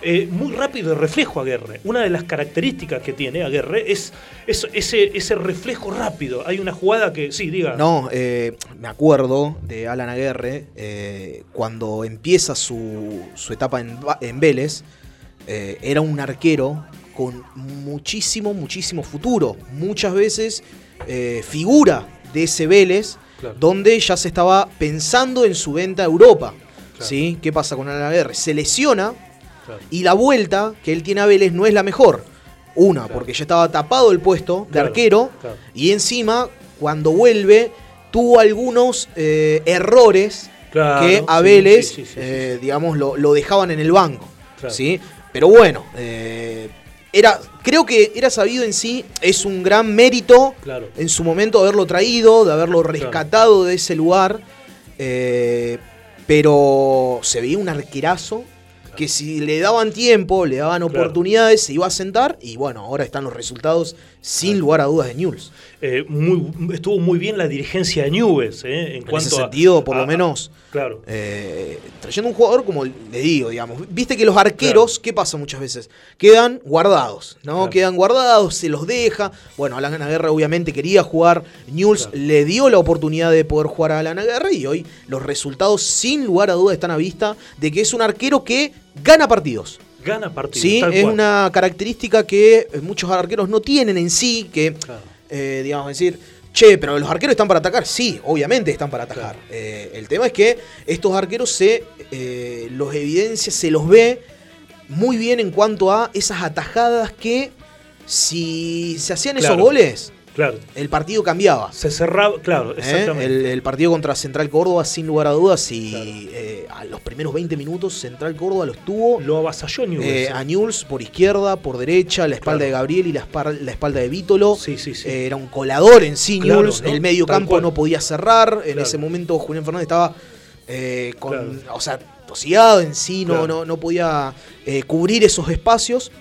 eh, muy rápido de reflejo Aguirre. Una de las características que tiene Aguirre es, es ese, ese reflejo rápido. Hay una jugada que, sí, diga. No, eh, me acuerdo de Alan Aguirre eh, cuando empieza su, su etapa en, en Vélez. era un arquero con muchísimo, muchísimo futuro. Muchas veces figura de ese Vélez, Claro. donde ya se estaba pensando en su venta a Europa. ¿sí? ¿Qué pasa con Alan Aguirre? Se lesiona Claro. y la vuelta que él tiene a Vélez no es la mejor. Una, porque ya estaba tapado el puesto de arquero. Y encima, cuando vuelve, tuvo algunos eh, errores que a Vélez, sí, sí, sí, eh, digamos, lo, lo dejaban en el banco. ¿sí? Pero bueno, eh, era, creo que era sabido en sí, es un gran mérito Claro. en su momento haberlo traído, de haberlo rescatado de ese lugar. eh, pero se veía un arquerazo que si le daban tiempo, le daban oportunidades, se iba a sentar y bueno, ahora están los resultados sin lugar a dudas de Newell's. Eh, muy- estuvo muy bien la dirigencia de Newell's, eh, en En cuanto ese a- sentido, por a- lo menos, Claro. eh, trayendo un jugador como le digo, digamos. Viste que los arqueros, ¿qué pasa muchas veces? Quedan guardados, ¿no? Claro. Quedan guardados, se los deja. Bueno, Alan Guerra obviamente quería jugar. Newell's le dio la oportunidad de poder jugar a Alan Guerra y hoy los resultados, sin lugar a dudas, están a vista de que es un arquero que gana partidos. Gana partidos. Sí, es cual. una característica que muchos arqueros no tienen en sí, que, Claro. Eh, digamos, decir, che, pero los arqueros están para atacar. Sí, obviamente están para atacar. Eh, el tema es que estos arqueros se eh, los evidencia, se los ve muy bien en cuanto a esas atajadas que si se hacían esos goles, Claro. el partido cambiaba. Se cerraba, claro, ¿eh? exactamente. El, el partido contra Central Córdoba, sin lugar a dudas, y eh, a los primeros 20 minutos Central Córdoba los tuvo. Lo avasalló Newell's. Eh, eh. a Newell's por izquierda, por derecha, la espalda Claro. de Gabriel y la, espalda de Vítolo. Sí, sí, sí. Era un colador en sí, Claro, Newell's. ¿no? El medio Tal campo cual. no podía cerrar. En ese momento Julián Fernández estaba eh, con, o sea, tosigado en sí, no, no, no podía cubrir esos espacios.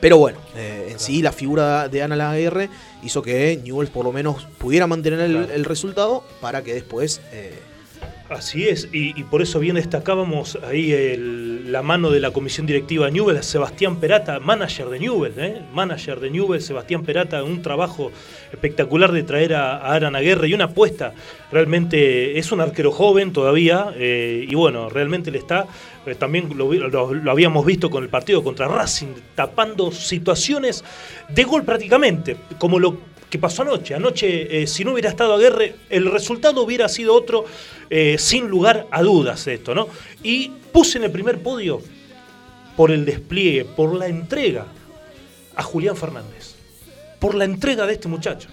Pero bueno, en sí la figura de Ana Laguerre hizo que Newell's por lo menos pudiera mantener el, Claro. el resultado para que después... eh, Así es, y, por eso bien destacábamos ahí el- la mano de la comisión directiva de Sebastián Perata, manager de Newell, ¿eh? manager de Newell, Sebastián Perata, un trabajo espectacular de traer a, a Aran y una apuesta. Realmente es un arquero joven todavía, eh, y bueno, realmente le está, eh, también lo- lo habíamos visto con el partido contra Racing, tapando situaciones de gol prácticamente, como lo que pasó anoche. Anoche, eh, si no hubiera estado Aguirre, el resultado hubiera sido otro, eh, sin lugar a dudas esto, ¿no? Y puse en el primer podio por el despliegue, por la entrega a Julián Fernández. Por la entrega de este muchacho.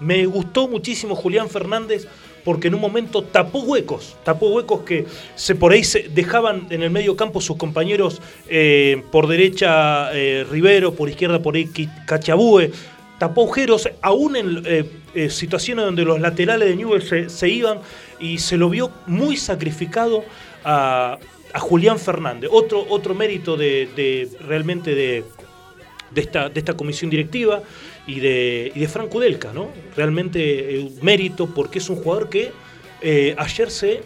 Me gustó muchísimo Julián Fernández porque en un momento tapó huecos, tapó huecos que se por ahí se dejaban en el medio campo sus compañeros eh, por derecha Rivero, por izquierda por ahí Cachabue, tapó agujeros, aún en eh, eh, situaciones donde los laterales de Newell se, se iban y se lo vio muy sacrificado a, a Julián Fernández. Otro, otro mérito de, de- realmente de, de esta, de esta comisión directiva y de, y de ¿no? Realmente eh, mérito porque es un jugador que ayer se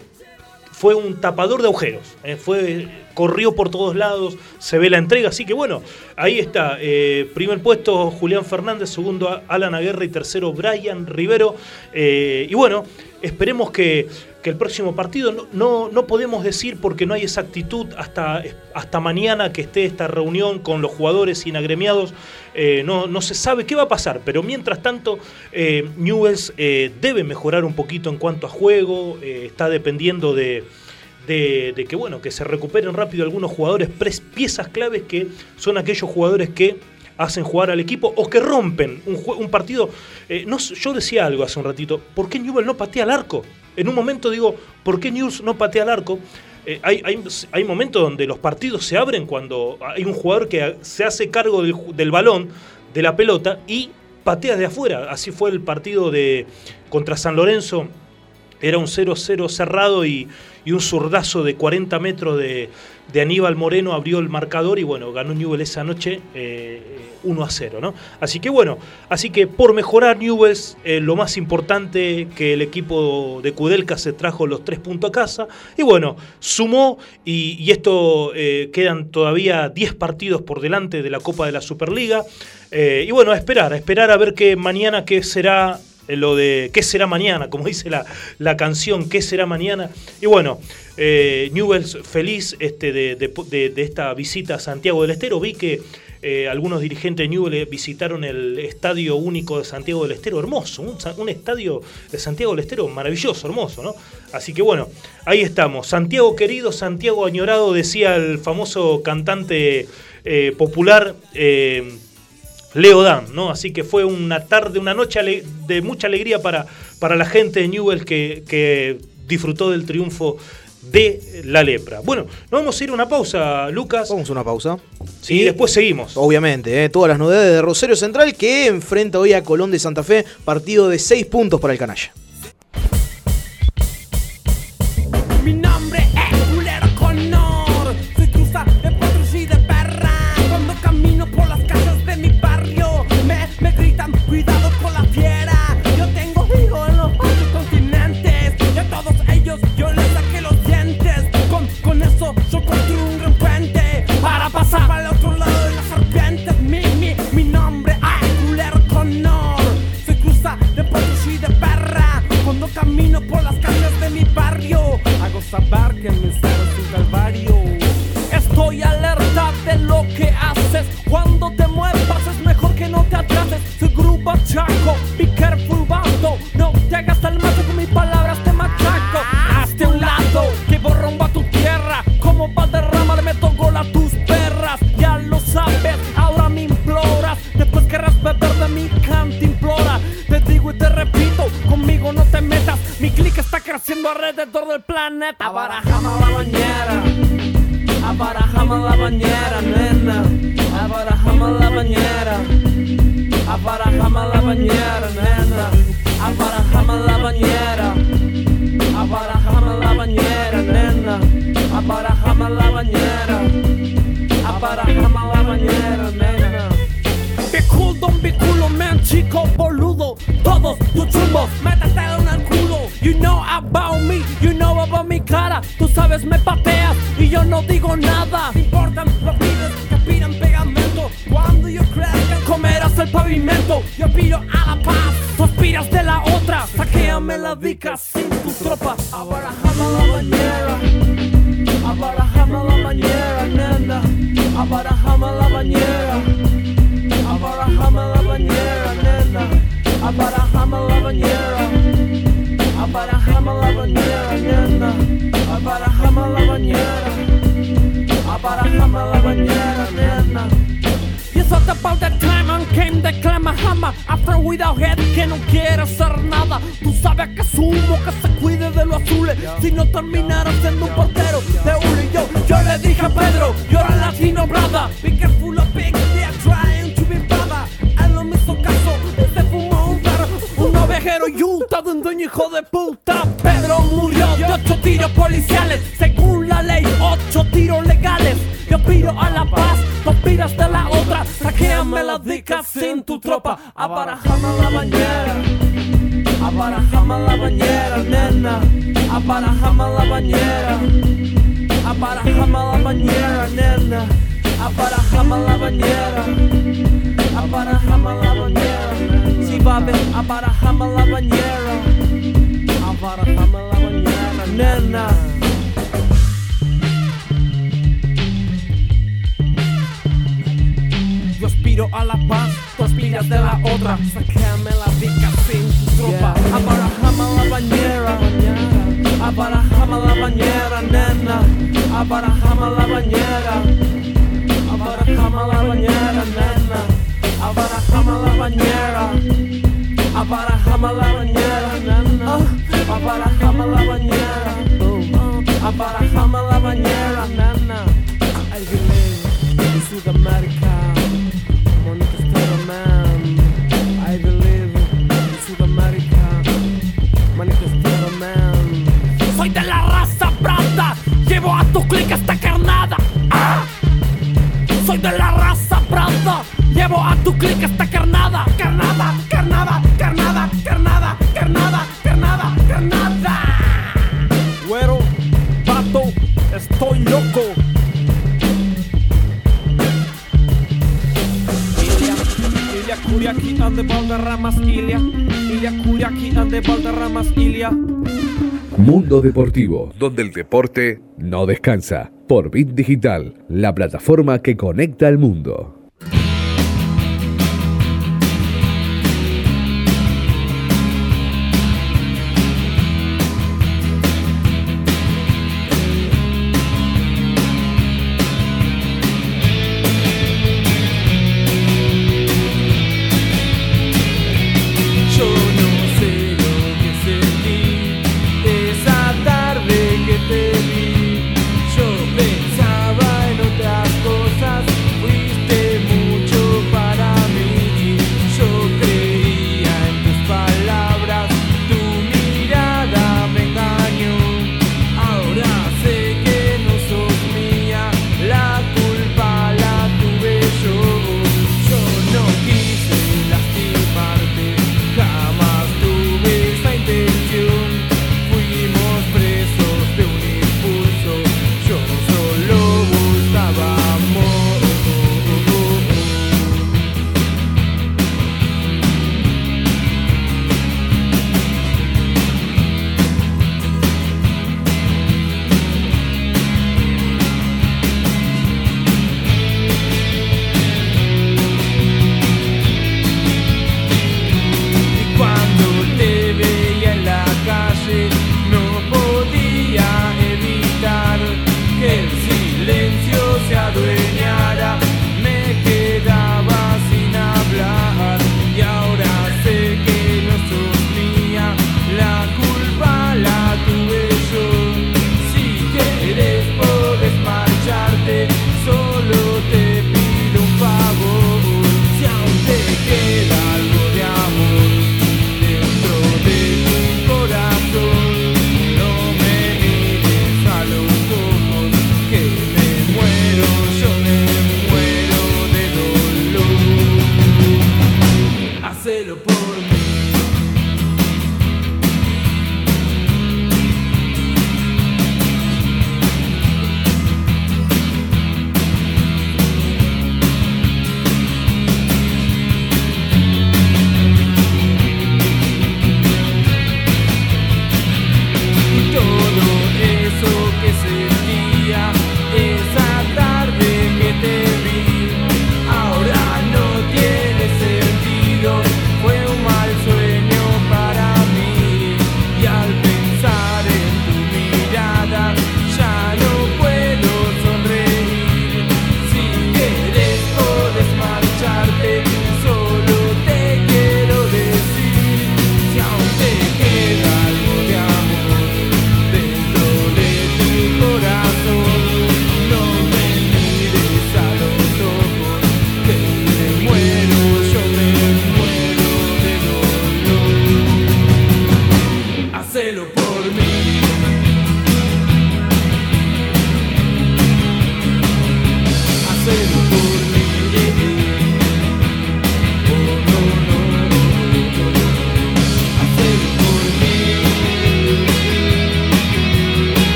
fue un tapador de agujeros, eh, fue, corrió por todos lados, se ve la entrega, así que bueno, ahí está, eh, primer puesto Julián Fernández, segundo Alan Aguirre y tercero Brian Rivero, eh, y bueno, esperemos que, que el próximo partido, no, no, podemos decir porque no hay exactitud hasta, hasta mañana que esté esta reunión con los jugadores inagremiados, eh, no, no se sabe qué va a pasar, pero mientras tanto eh, Newells eh, debe mejorar un poquito en cuanto a juego, eh, está dependiendo de, de, de que bueno que se recuperen rápido algunos jugadores, piezas claves que son aquellos jugadores que hacen jugar al equipo o que rompen un, un partido. Eh, no, yo decía algo hace un ratito, ¿por qué Newell no patea al arco? En un momento digo, ¿por qué News no patea al arco? Eh, hay, hay, hay, momentos donde los partidos se abren cuando hay un jugador que se hace cargo del, del balón, de la pelota y patea de afuera. Así fue el partido de contra San Lorenzo. Era un 0-0 cerrado y, y un zurdazo de 40 metros de, Aníbal Moreno abrió el marcador y bueno, ganó Newell esa noche eh, eh, 1 a 0, ¿no? Así que bueno, así que por mejorar Newells, eh, lo más importante que el equipo de Kudelka se trajo los tres puntos a casa y bueno, sumó y, esto eh, quedan todavía 10 partidos por delante de la Copa de la Superliga y bueno, a esperar, a esperar a ver que mañana que será eh, lo de qué será mañana, como dice la, la canción, qué será mañana. Y bueno, eh, feliz este, de, de, esta visita a Santiago del Estero. Vi que eh, algunos dirigentes de Newells visitaron el Estadio Único de Santiago del Estero, hermoso, un, estadio de Santiago del Estero maravilloso, hermoso, ¿no? Así que bueno, ahí estamos. Santiago querido, Santiago añorado, decía el famoso cantante eh, popular. Leo Dan, ¿no? Así que fue una tarde, una noche de mucha alegría para, para la gente de Newell que, que disfrutó del triunfo de la lepra. Bueno, nos vamos a ir a una pausa, Lucas. Vamos a una pausa. Sí, y después seguimos. Obviamente, ¿eh? todas las novedades de Rosario Central que enfrenta hoy a Colón de Santa Fe, partido de 6 puntos para el canalla. Deportivo, donde el deporte no descansa. Por Bit Digital, la plataforma que conecta al mundo.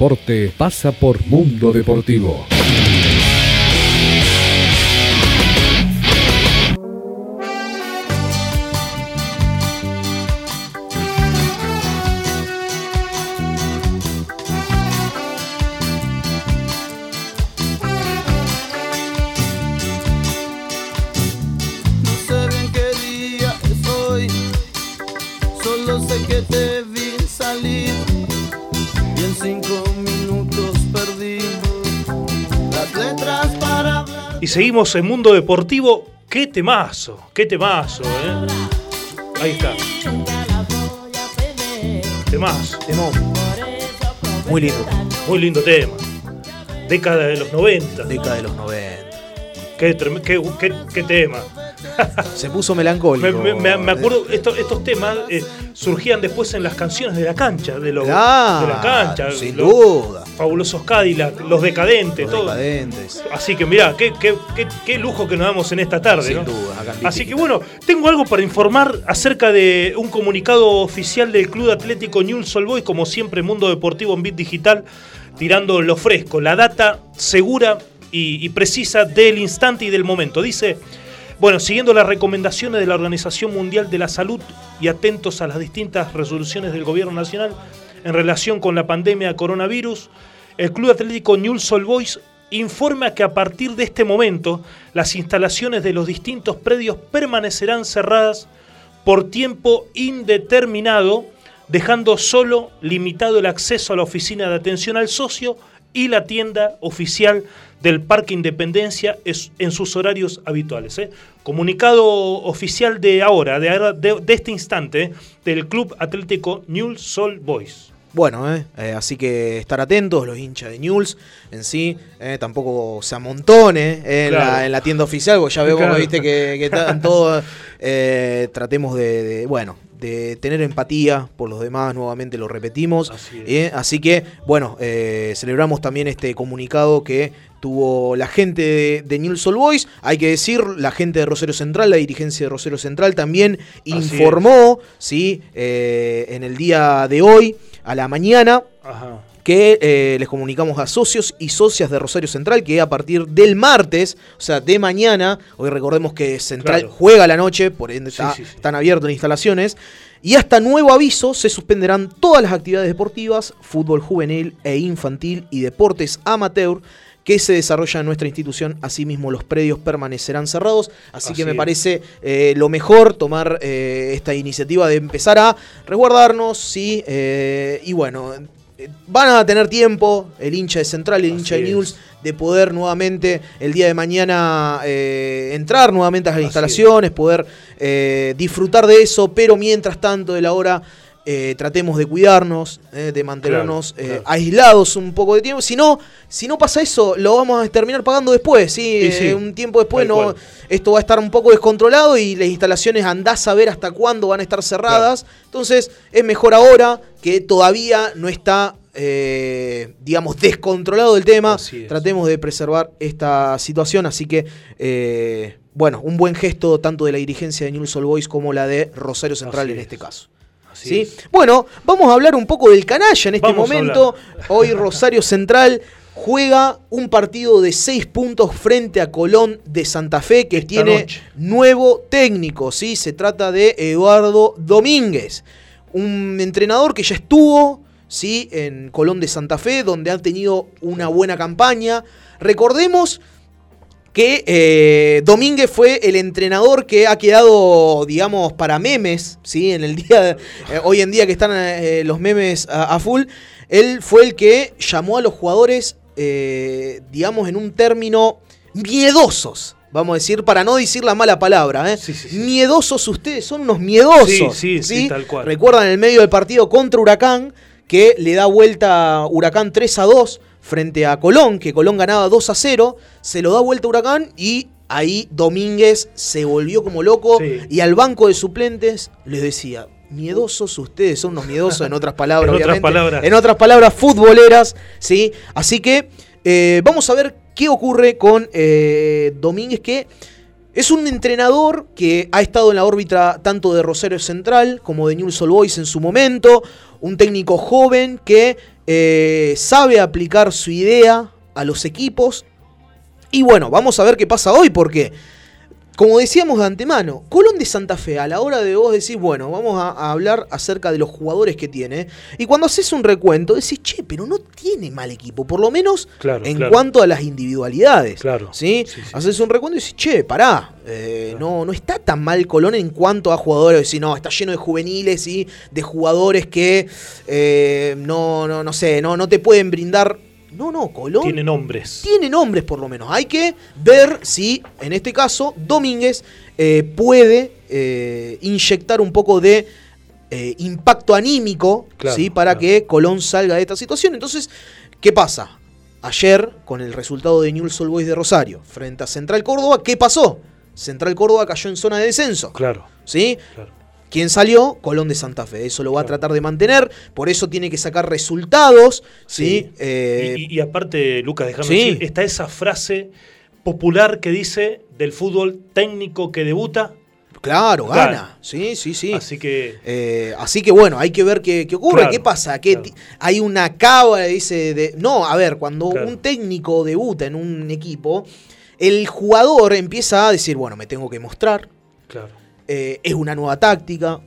deporte pasa por Mundo Deportivo. seguimos en Mundo Deportivo. ¡Qué temazo! ¡Qué temazo! Eh! Ahí está. Temazo. Temazo. Muy lindo. Muy lindo tema. Década de los 90. Década de los 90. Qué, qué, qué, tema. Se puso melancólico. Me, acuerdo, estos, estos temas eh, surgían después en las canciones de la cancha, de, lo, de la cancha. Sin duda fabulosos Cadillac, los decadentes, Los todo. decadentes. Así que mirá, qué, qué- qué- qué lujo que nos damos en esta tarde, Sin ¿no? duda, acá en Así que bueno, tengo algo para informar acerca de un comunicado oficial del Club Atlético Newell's Old Boys, como siempre, Mundo Deportivo en Bit Digital, tirando lo fresco, la data segura y, y precisa del instante y del momento. Dice, bueno, siguiendo las recomendaciones de la Organización Mundial de la Salud y atentos a las distintas resoluciones del Gobierno Nacional en relación con la pandemia de coronavirus, el Club Atlético Newell's Old Boys informa que a partir de este momento las instalaciones de los distintos predios permanecerán cerradas por tiempo indeterminado, dejando solo limitado el acceso a la oficina de atención al socio y la tienda oficial del Parque Independencia en sus horarios habituales. ¿eh? Comunicado oficial de ahora, de, de- de este instante, del Club Atlético Newell's Sol Boys. Bueno, eh, eh, así que estar atentos, los hinchas de Newell's en sí, eh, tampoco se amontone eh, en, Claro. la, en la tienda oficial, porque ya vemos, Claro. viste, que, que están todos, eh, tratemos de, de, bueno, de tener empatía por los demás, nuevamente lo repetimos. Así que, bueno, eh, celebramos también este comunicado que tuvo la gente de, de Newell's Old Boys, hay que decir, la gente de Rosario Central, la dirigencia de Rosario Central también Así informó, ¿sí? Eh, en el día de hoy, a la mañana, Ajá. que eh, les comunicamos a socios y socias de Rosario Central que a partir del martes, o sea, de mañana, hoy recordemos que Central Claro. juega a la noche, por ende Sí, está- sí, sí. están abiertos en instalaciones, y hasta nuevo aviso se suspenderán todas las actividades deportivas, fútbol juvenil e infantil y deportes amateur que se desarrollan en nuestra institución, asimismo los predios permanecerán cerrados, así, Así que me es. parece eh, lo mejor tomar eh, esta iniciativa de empezar a resguardarnos, sí, eh, y bueno, van a tener tiempo el hincha de Central y el Así hincha de. News de poder nuevamente el día de mañana eh, entrar nuevamente a las Así instalaciones, poder eh, disfrutar de eso, pero mientras tanto de la hora eh, tratemos de cuidarnos, eh, de mantenernos Claro, eh, claro. aislados un poco de tiempo. Si no, si no pasa eso, lo vamos a terminar pagando después, ¿sí? Eh, un tiempo después no, cual. esto va a estar un poco descontrolado y las instalaciones andás a ver hasta cuándo van a estar cerradas. Entonces es mejor ahora que todavía no está, eh, digamos, descontrolado el tema. Tratemos de preservar esta situación. Así que, eh, bueno, un buen gesto tanto de la dirigencia de News All Boys como la de Rosario Central Así en es. este caso. Así ¿Sí? es. Bueno, vamos a hablar un poco del canalla en este Vamos momento. Hoy Rosario Central juega un partido de seis puntos frente a Colón de Santa Fe que Esta tiene noche. nuevo técnico. ¿sí? Se trata de Eduardo Domínguez, un entrenador que ya estuvo ¿sí? en Colón de Santa Fe, donde ha tenido una buena campaña. Recordemos que eh, Domínguez fue el entrenador que ha quedado, digamos, para memes, ¿sí? En el día, de- eh, hoy en día que están eh, los memes a, a full, él fue el que llamó a los jugadores, digamos, en un término miedosos. Vamos a decir, para no decir la mala palabra. Sí, sí, sí. Miedosos ustedes, son unos miedosos. Sí, sí, sí, tal cual. Recuerdan en el medio del partido contra Huracán, que le da vuelta Huracán 3 a 2 frente a Colón, que Colón ganaba 2 a 0, se lo da vuelta Huracán y ahí Domínguez se volvió como loco Sí. y al banco de suplentes les decía, miedosos ustedes, son unos miedosos en otras palabras, En otras palabras. En otras palabras, futboleras, ¿sí? Así que eh, vamos a ver qué ocurre con eh, Domínguez, que es un entrenador que ha estado en la órbita tanto de Rosario Central como de Newell's Old Boys en su momento. Un técnico joven que eh, sabe aplicar su idea a los equipos. Y bueno, vamos a ver qué pasa hoy porque, como decíamos de antemano, Colón de Santa Fe, a la hora de vos decís, bueno, vamos a, a hablar acerca de los jugadores que tiene. Y cuando haces un recuento, decís, che, pero no tiene mal equipo, por lo menos Claro, en claro. cuanto a las individualidades. Claro. ¿sí? Sí, sí. Haces un recuento y dices, che, pará, eh, no, no está tan mal Colón en cuanto a jugadores. Si no, está lleno de juveniles y de jugadores que eh, no, no, no sé, no, no te pueden brindar. No, no, Colón Tiene nombres. tiene nombres por lo menos. Hay que ver si, en este caso, Domínguez eh, puede eh, inyectar un poco de eh, impacto anímico Claro, ¿sí? para claro. que Colón salga de esta situación. Entonces, ¿qué pasa? Ayer, con el resultado de Newell's Old Boys de Rosario frente a Central Córdoba, ¿qué pasó? Central Córdoba cayó en zona de descenso. Claro. ¿sí? Claro. ¿Quién salió? Colón de Santa Fe. Eso lo va a tratar de mantener, por eso tiene que sacar resultados. ¿sí? Eh, Y, y- y aparte, Lucas, déjame Sí. decir, está esa frase popular que dice del fútbol técnico que debuta. Claro, Gana. gana. Sí, sí, sí. Así que. Eh, así que bueno, hay que ver qué, qué ocurre. Claro, ¿Qué pasa? Que hay una cábala, dice. De... No, a ver, cuando Claro. un técnico debuta en un equipo, el jugador empieza a decir, bueno, me tengo que mostrar. Claro. Eh, es una nueva táctica.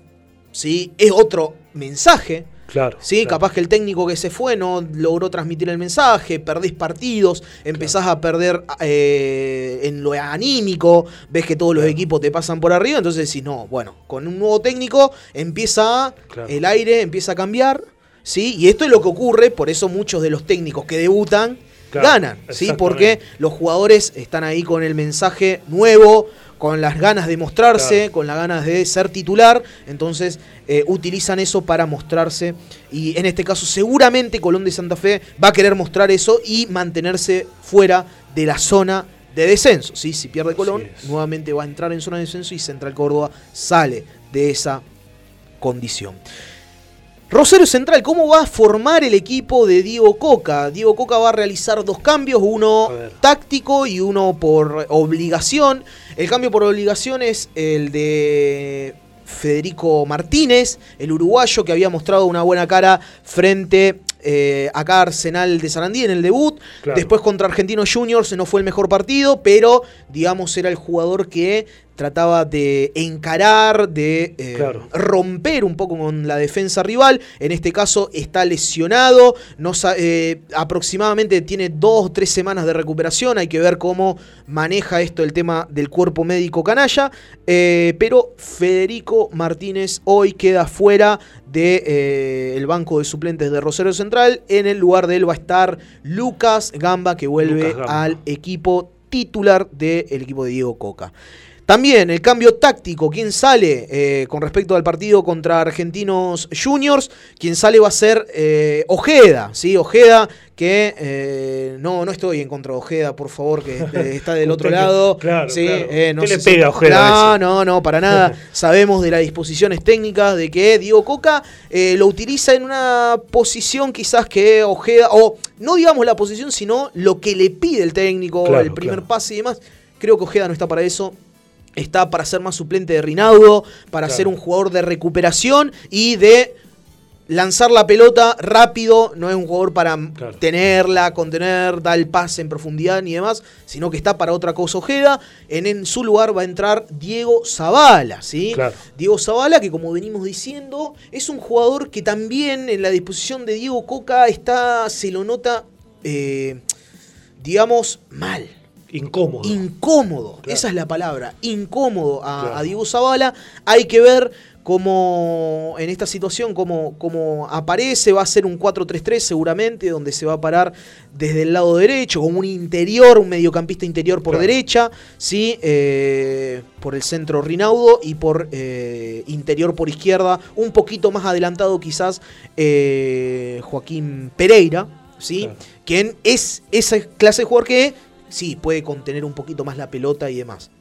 ¿sí? Es otro mensaje. Claro. Sí, claro. capaz que el técnico que se fue no logró transmitir el mensaje, perdés partidos, empezás a perder eh, en lo anímico, ves que todos los equipos te pasan por arriba, entonces decís, no, bueno, con un nuevo técnico empieza el aire empieza a cambiar, ¿sí? Y esto es lo que ocurre, por eso muchos de los técnicos que debutan ganan, ¿sí? Porque los jugadores están ahí con el mensaje nuevo, con las ganas de mostrarse, Claro. con las ganas de ser titular, entonces eh, utilizan eso para mostrarse y en este caso seguramente Colón de Santa Fe va a querer mostrar eso y mantenerse fuera de la zona de descenso, ¿sí? Si pierde Colón, nuevamente va a entrar en zona de descenso y Central Córdoba sale de esa condición. Rosario Central, ¿cómo va a formar el equipo de Diego Coca? Diego Coca va a realizar dos cambios, uno táctico y uno por obligación. El cambio por obligación es el de Federico Martínez, el uruguayo que había mostrado una buena cara frente eh, acá a Arsenal de Sarandí en el debut. Claro. Después contra Argentinos Juniors no fue el mejor partido, pero digamos era el jugador que trataba de encarar, de eh, Claro. romper un poco con la defensa rival. En este caso está lesionado, no eh, aproximadamente tiene dos o tres semanas de recuperación. Hay que ver cómo maneja esto el tema del cuerpo médico canalla. Eh, pero Federico Martínez hoy queda fuera del banco de suplentes de Rosario Central. En el lugar de él va a estar Lucas Gamba, que vuelve Gamba. al equipo titular del equipo de Diego Coca. También el cambio táctico, ¿quién sale eh, con respecto al partido contra Argentinos Juniors? Quien sale va a ser eh, Ojeda, ¿sí? Ojeda que eh, no, no estoy en contra de Ojeda, por favor, que está del otro lado. claro, ¿sí? claro. Eh, no sé le si- pega a Ojeda No, no, no, para nada. Sabemos de las disposiciones técnicas de que Diego Coca eh, lo utiliza en una posición quizás que Ojeda, o no digamos la posición, sino lo que le pide el técnico, Claro, el primer pase y demás. Creo que Ojeda no está para eso. Está para ser más suplente de Rinaudo, para Claro. ser un jugador de recuperación y de lanzar la pelota rápido. No es un jugador para Claro. tenerla, contener, dar el pase en profundidad ni demás, sino que está para otra cosa Ojeda. En, en su lugar va a entrar Diego Zavala, ¿sí? Claro. Diego Zavala, que como venimos diciendo, es un jugador que también en la disposición de Diego Coca está, se lo nota, eh, digamos, mal. Incómodo. Incómodo, Claro. esa es la palabra, incómodo a, Claro. a Diego Zavala. Hay que ver cómo en esta situación, cómo, cómo aparece, va a ser un 4-3-3 seguramente, donde se va a parar desde el lado derecho, con un interior, un mediocampista interior por Claro. derecha, ¿sí? Eh, por el centro Rinaudo y por eh, interior por izquierda, un poquito más adelantado quizás eh, Joaquín Pereira, ¿sí? Quien es esa clase de jugador que sí puede contener un poquito más la pelota y demás.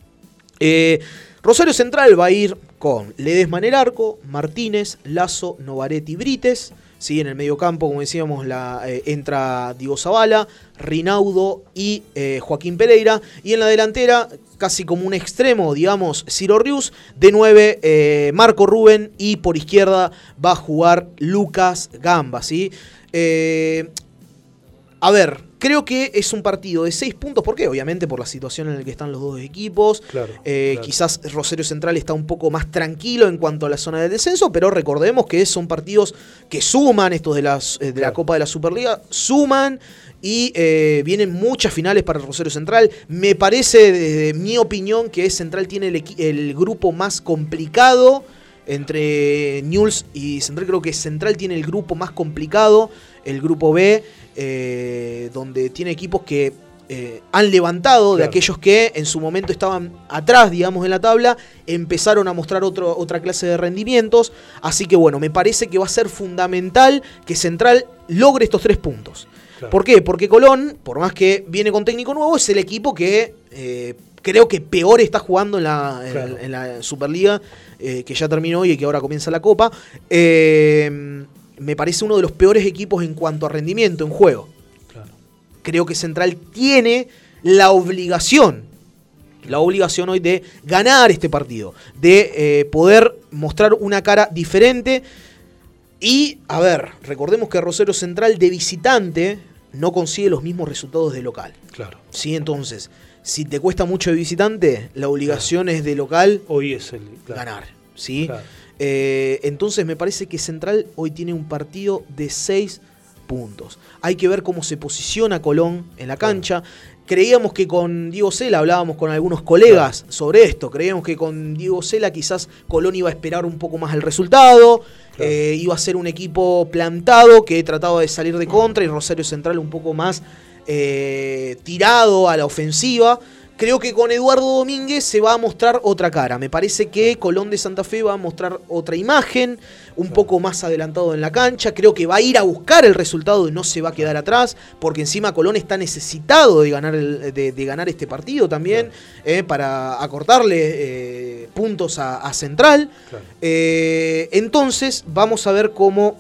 Eh, Rosario Central va a ir con Ledesma en el arco, Martínez, Lazo, Novaretti, Brites. Sí, en el medio campo, como decíamos, la, eh, entra Diego Zavala, Rinaudo y eh, Joaquín Pereira. Y en la delantera, casi como un extremo, digamos, Ciro Rius. De 9, Marco Rubén. Y por izquierda va a jugar Lucas Gamba. ¿sí? A ver, creo que es un partido de 6 puntos. ¿Por qué? Obviamente por la situación en la que están los dos equipos. Claro, Eh, claro. Quizás Rosario Central está un poco más tranquilo en cuanto a la zona de descenso, pero recordemos que son partidos que suman, estos de, las, eh, de la. Copa de la Superliga, suman y eh, vienen muchas finales para Rosario Central. Me parece, desde mi opinión, que Central tiene el, el grupo más complicado entre Newell's y Central. Creo que Central tiene el grupo más complicado, el grupo B, eh, donde tiene equipos que eh, han levantado de aquellos que en su momento estaban atrás, digamos, en la tabla, empezaron a mostrar otro- otra clase de rendimientos. Así que bueno, me parece que va a ser fundamental que Central logre estos tres puntos. Claro. ¿Por qué? Porque Colón, por más que viene con técnico nuevo, es el equipo que eh, creo que peor está jugando en la, en- Claro. en la Superliga, eh, que ya terminó y que ahora comienza la Copa. Eh, me parece uno de los peores equipos en cuanto a rendimiento en juego. Claro. Creo que Central tiene la obligación, la obligación hoy de ganar este partido, de eh, poder mostrar una cara diferente. Y, a ver, recordemos que Rosario Central de visitante no consigue los mismos resultados de local. Claro. ¿sí? Entonces, si te cuesta mucho de visitante, la obligación es de local Hoy es el. claro. ganar. ¿sí? Claro. Eh, entonces me parece que Central hoy tiene un partido de 6 puntos. Hay que ver cómo se posiciona Colón en la cancha. Creíamos que con Diego Sela, hablábamos con algunos colegas sobre esto, creíamos que con Diego Sela quizás Colón iba a esperar un poco más el resultado, eh, iba a ser un equipo plantado que trataba de salir de contra y Rosario Central un poco más eh, tirado a la ofensiva. Creo que con Eduardo Domínguez se va a mostrar otra cara. Me parece que Colón de Santa Fe va a mostrar otra imagen, un poco más adelantado en la cancha. Creo que va a ir a buscar el resultado y no se va a quedar atrás, porque encima Colón está necesitado de ganar, el- de, de ganar este partido también, eh, para acortarle eh, puntos a, a Central. Claro. Eh, entonces, vamos a ver cómo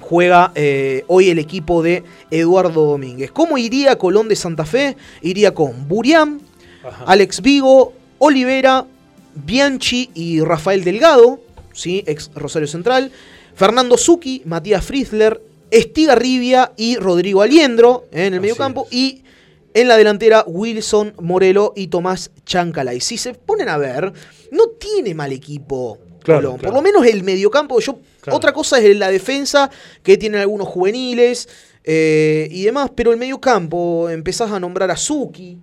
juega eh, hoy el equipo de Eduardo Domínguez. ¿Cómo iría Colón de Santa Fe? Iría con Burián, Ajá. Alex Vigo, Olivera, Bianchi y Rafael Delgado, ¿sí? ex Rosario Central, Fernando Zucchi, Matías Fritzler, Estigarribia y Rodrigo Aliendro ¿eh? en el mediocampo y en la delantera Wilson Morelo y Tomás Chancalay. Si se ponen a ver, no tiene mal equipo Claro, Colón. claro. Por lo menos el mediocampo, yo Claro. otra cosa es la defensa, que tienen algunos juveniles eh, y demás, pero el mediocampo empezás a nombrar a Zucchi,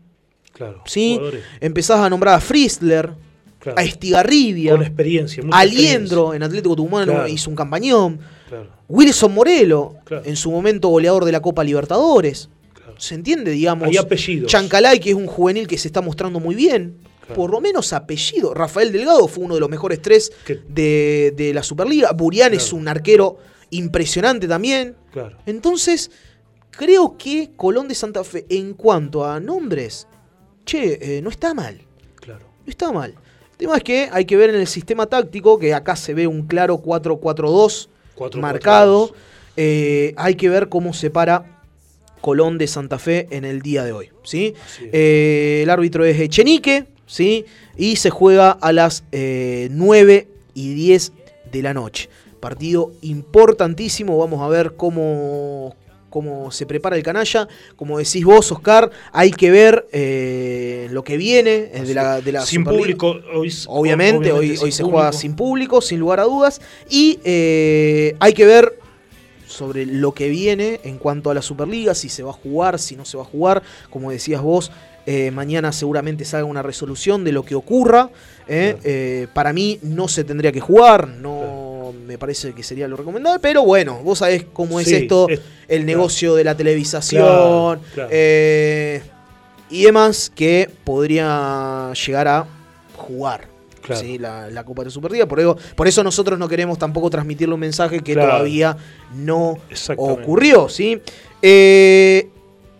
Claro. ¿sí? Jugadores, Empezás a nombrar a Fritzler, claro. a Estigarribia, Con experiencia. Aliendro en Atlético Tucumán Claro. hizo un campañón. Wilson Morelo, en su momento goleador de la Copa Libertadores. ¿Se entiende, digamos? Hay apellidos. Chancalay, que es un juvenil que se está mostrando muy bien. Claro. Por lo menos apellido. Rafael Delgado fue uno de los mejores tres de, de la Superliga. Burián es un arquero impresionante también. Claro. Entonces, creo que Colón de Santa Fe, en cuanto a nombres, che, eh, no está mal. Claro. No está mal. El tema es que hay que ver en el sistema táctico, que acá se ve un claro 4-4-2 4-4-2. marcado. Eh, hay que ver cómo se para Colón de Santa Fe en el día de hoy. ¿sí? Eh, el árbitro es Echenique ¿sí? y se juega a las eh, 9 y 10 de la noche. Partido importantísimo. Vamos a ver cómo, cómo se prepara el canalla. Como decís vos, Oscar, hay que ver eh, lo que viene de la, de la Sin Superliga. público, hoy, Obviamente, hoy, sin hoy se público. juega sin público, sin lugar a dudas. Y eh, hay que ver sobre lo que viene en cuanto a la Superliga, si se va a jugar, si no se va a jugar. Como decías vos, eh, mañana seguramente salga una resolución de lo que ocurra. ¿eh? Claro. Eh, para mí no se tendría que jugar, no me parece que sería lo recomendable. Pero bueno, vos sabés cómo es Sí, esto, es- el claro. negocio de la televisación. Claro, claro. eh, y demás que podría llegar a jugar. ¿sí? la, la Copa de Superliga. Por eso, por eso nosotros no queremos tampoco transmitirle un mensaje que todavía no ocurrió. ¿sí? Eh,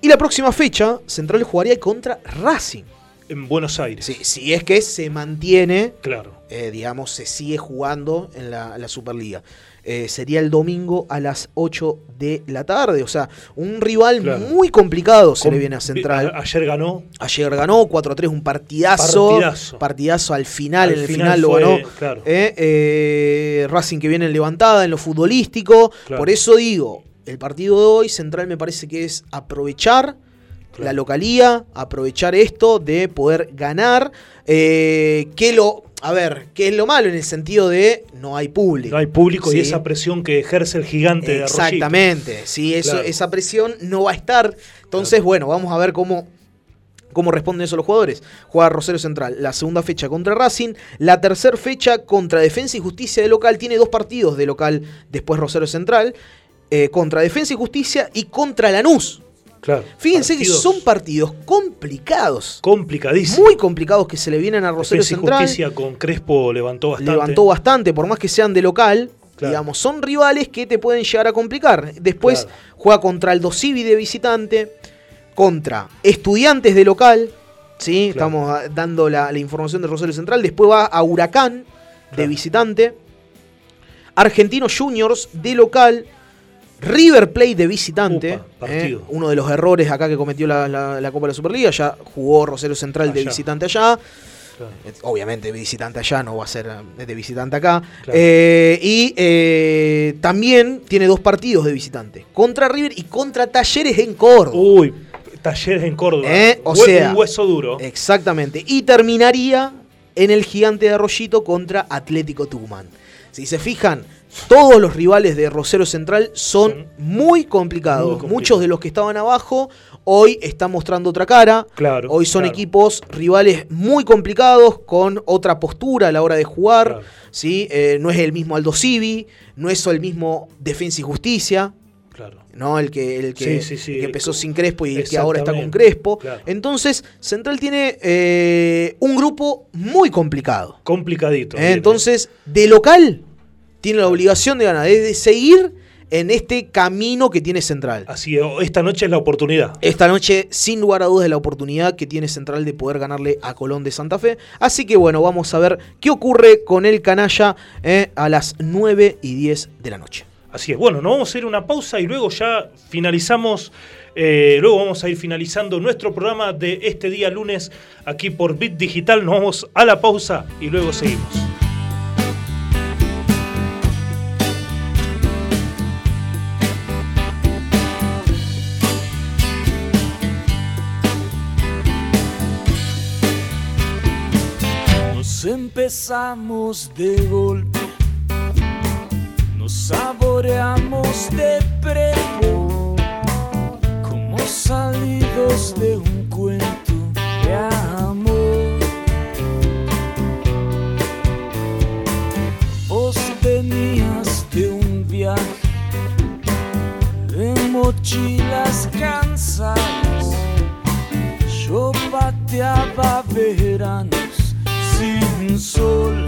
y la próxima fecha, Central jugaría contra Racing. En Buenos Aires. Sí, si es que se mantiene, Claro. Eh, digamos, se sigue jugando en la, la Superliga. Eh, sería el domingo a las 8 de la tarde. O sea, un rival Claro. muy complicado se le viene a Central. a- ayer ganó. Ayer ganó 4-3, un partidazo. Partidazo. Partidazo al final, Al en el final final, lo ganó. claro. Eh, eh, Racing que viene en levantada en lo futbolístico. Claro. Por eso digo, el partido de hoy, Central me parece que es aprovechar Claro. la localía, aprovechar esto de poder ganar. Eh, que lo, a ver, ¿qué es lo malo en el sentido de no hay público? No hay público Sí. y esa presión que ejerce el gigante de Arroyito. Exactamente, sí, eso, Claro. esa presión no va a estar. Entonces, bueno, vamos a ver cómo, cómo responden eso los jugadores. Juega Rosario Central, la segunda fecha contra Racing, la tercera fecha contra Defensa y Justicia de local, tiene dos partidos de local después Rosario Central, eh, contra Defensa y Justicia y contra Lanús. Claro. Fíjense Partidos que son partidos complicados, complicadísimos. muy complicados que se le vienen a Rosario Central. Justicia con Crespo levantó bastante. levantó bastante, por más que sean de local. Claro. Digamos, son rivales que te pueden llegar a complicar. Después Claro. juega contra el Dosivi de visitante, contra Estudiantes de local, ¿sí? Estamos dando la, la información de Rosario Central. Después va a Huracán de visitante. Argentinos Juniors de local. River Plate de visitante. ¿eh? Uno de los errores acá que cometió la, la- la Copa de la Superliga. Ya jugó Rosario Central de visitante allá. Claro. Obviamente visitante allá, no va a ser eh, de visitante acá. Claro. Eh, y eh, también tiene dos partidos de visitante. Contra River y contra Talleres en Córdoba. Uy, talleres en Córdoba. O Hue- sea, un hueso duro. Exactamente. Y terminaría en el gigante de Arroyito contra Atlético Tucumán. Si se fijan, todos los rivales de Rosero Central son muy complicados. muy. Muchos de los que estaban abajo hoy están mostrando otra cara. Claro, Hoy son claro. equipos rivales muy complicados, con otra postura a la hora de jugar. Claro. ¿sí? Eh, no es el mismo Aldo Civi, no es el mismo Defensa y Justicia. Claro. ¿no? El que, el que, Sí, sí, sí. el que empezó sin Crespo y el que ahora está con. Crespo. Claro. Entonces, Central tiene eh, un grupo muy complicado. Complicadito. Eh. Entonces, de local, tiene la obligación de ganar, de, de seguir en este camino que tiene Central. Así es, esta noche es la oportunidad. Esta noche, sin lugar a dudas, es la oportunidad que tiene Central de poder ganarle a Colón de Santa Fe. Así que bueno, vamos a ver qué ocurre con el canalla eh, a las 9 y 10 de la noche. Así es. Bueno, nos vamos a ir a una pausa y luego ya finalizamos. eh, luego vamos a ir finalizando nuestro programa de este día lunes aquí por Bit Digital. Nos vamos a la pausa y luego seguimos. Nos empezamos de golpe, nos saboreamos de prepo, como salidos de un cuento de amor. Vos venías de un viaje de mochilas cansadas. Yo pateaba veranos sin sol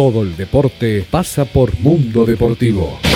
Todo el deporte pasa por Mundo Deportivo.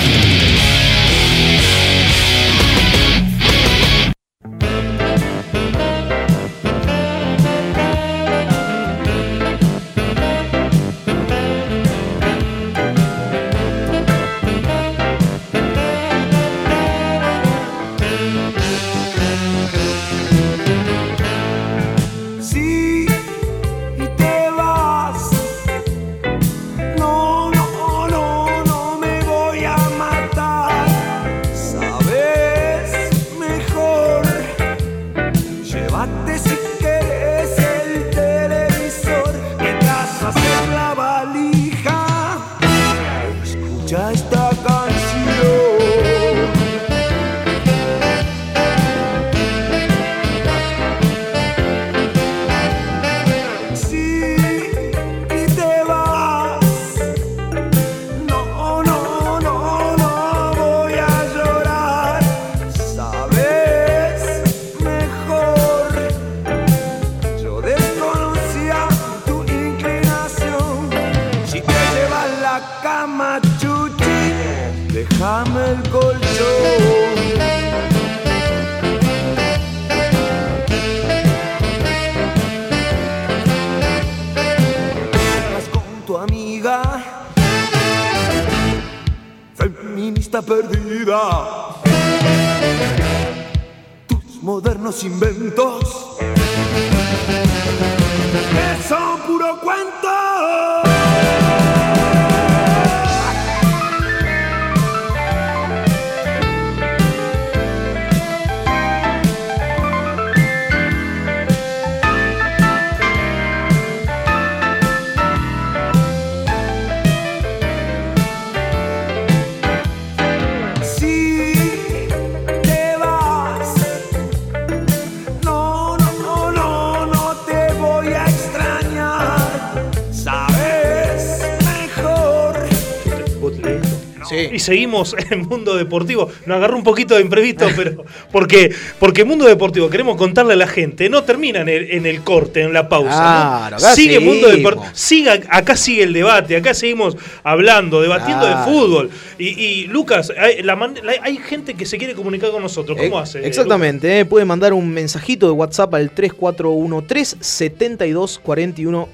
Seguimos en Mundo Deportivo. Nos agarró un poquito de imprevisto, pero porque, porque Mundo Deportivo, queremos contarle a la gente, no termina en el, en el corte, en la pausa. ¿no? Claro, acá sigue Mundo seguimos. Deportivo. Siga, acá sigue el debate, acá seguimos hablando, debatiendo Claro. de fútbol. Y, y, Lucas, hay, la man- la- hay gente que se quiere comunicar con nosotros. ¿Cómo Eh, hace? Exactamente, eh, puede mandar un mensajito de WhatsApp al 3413 72 41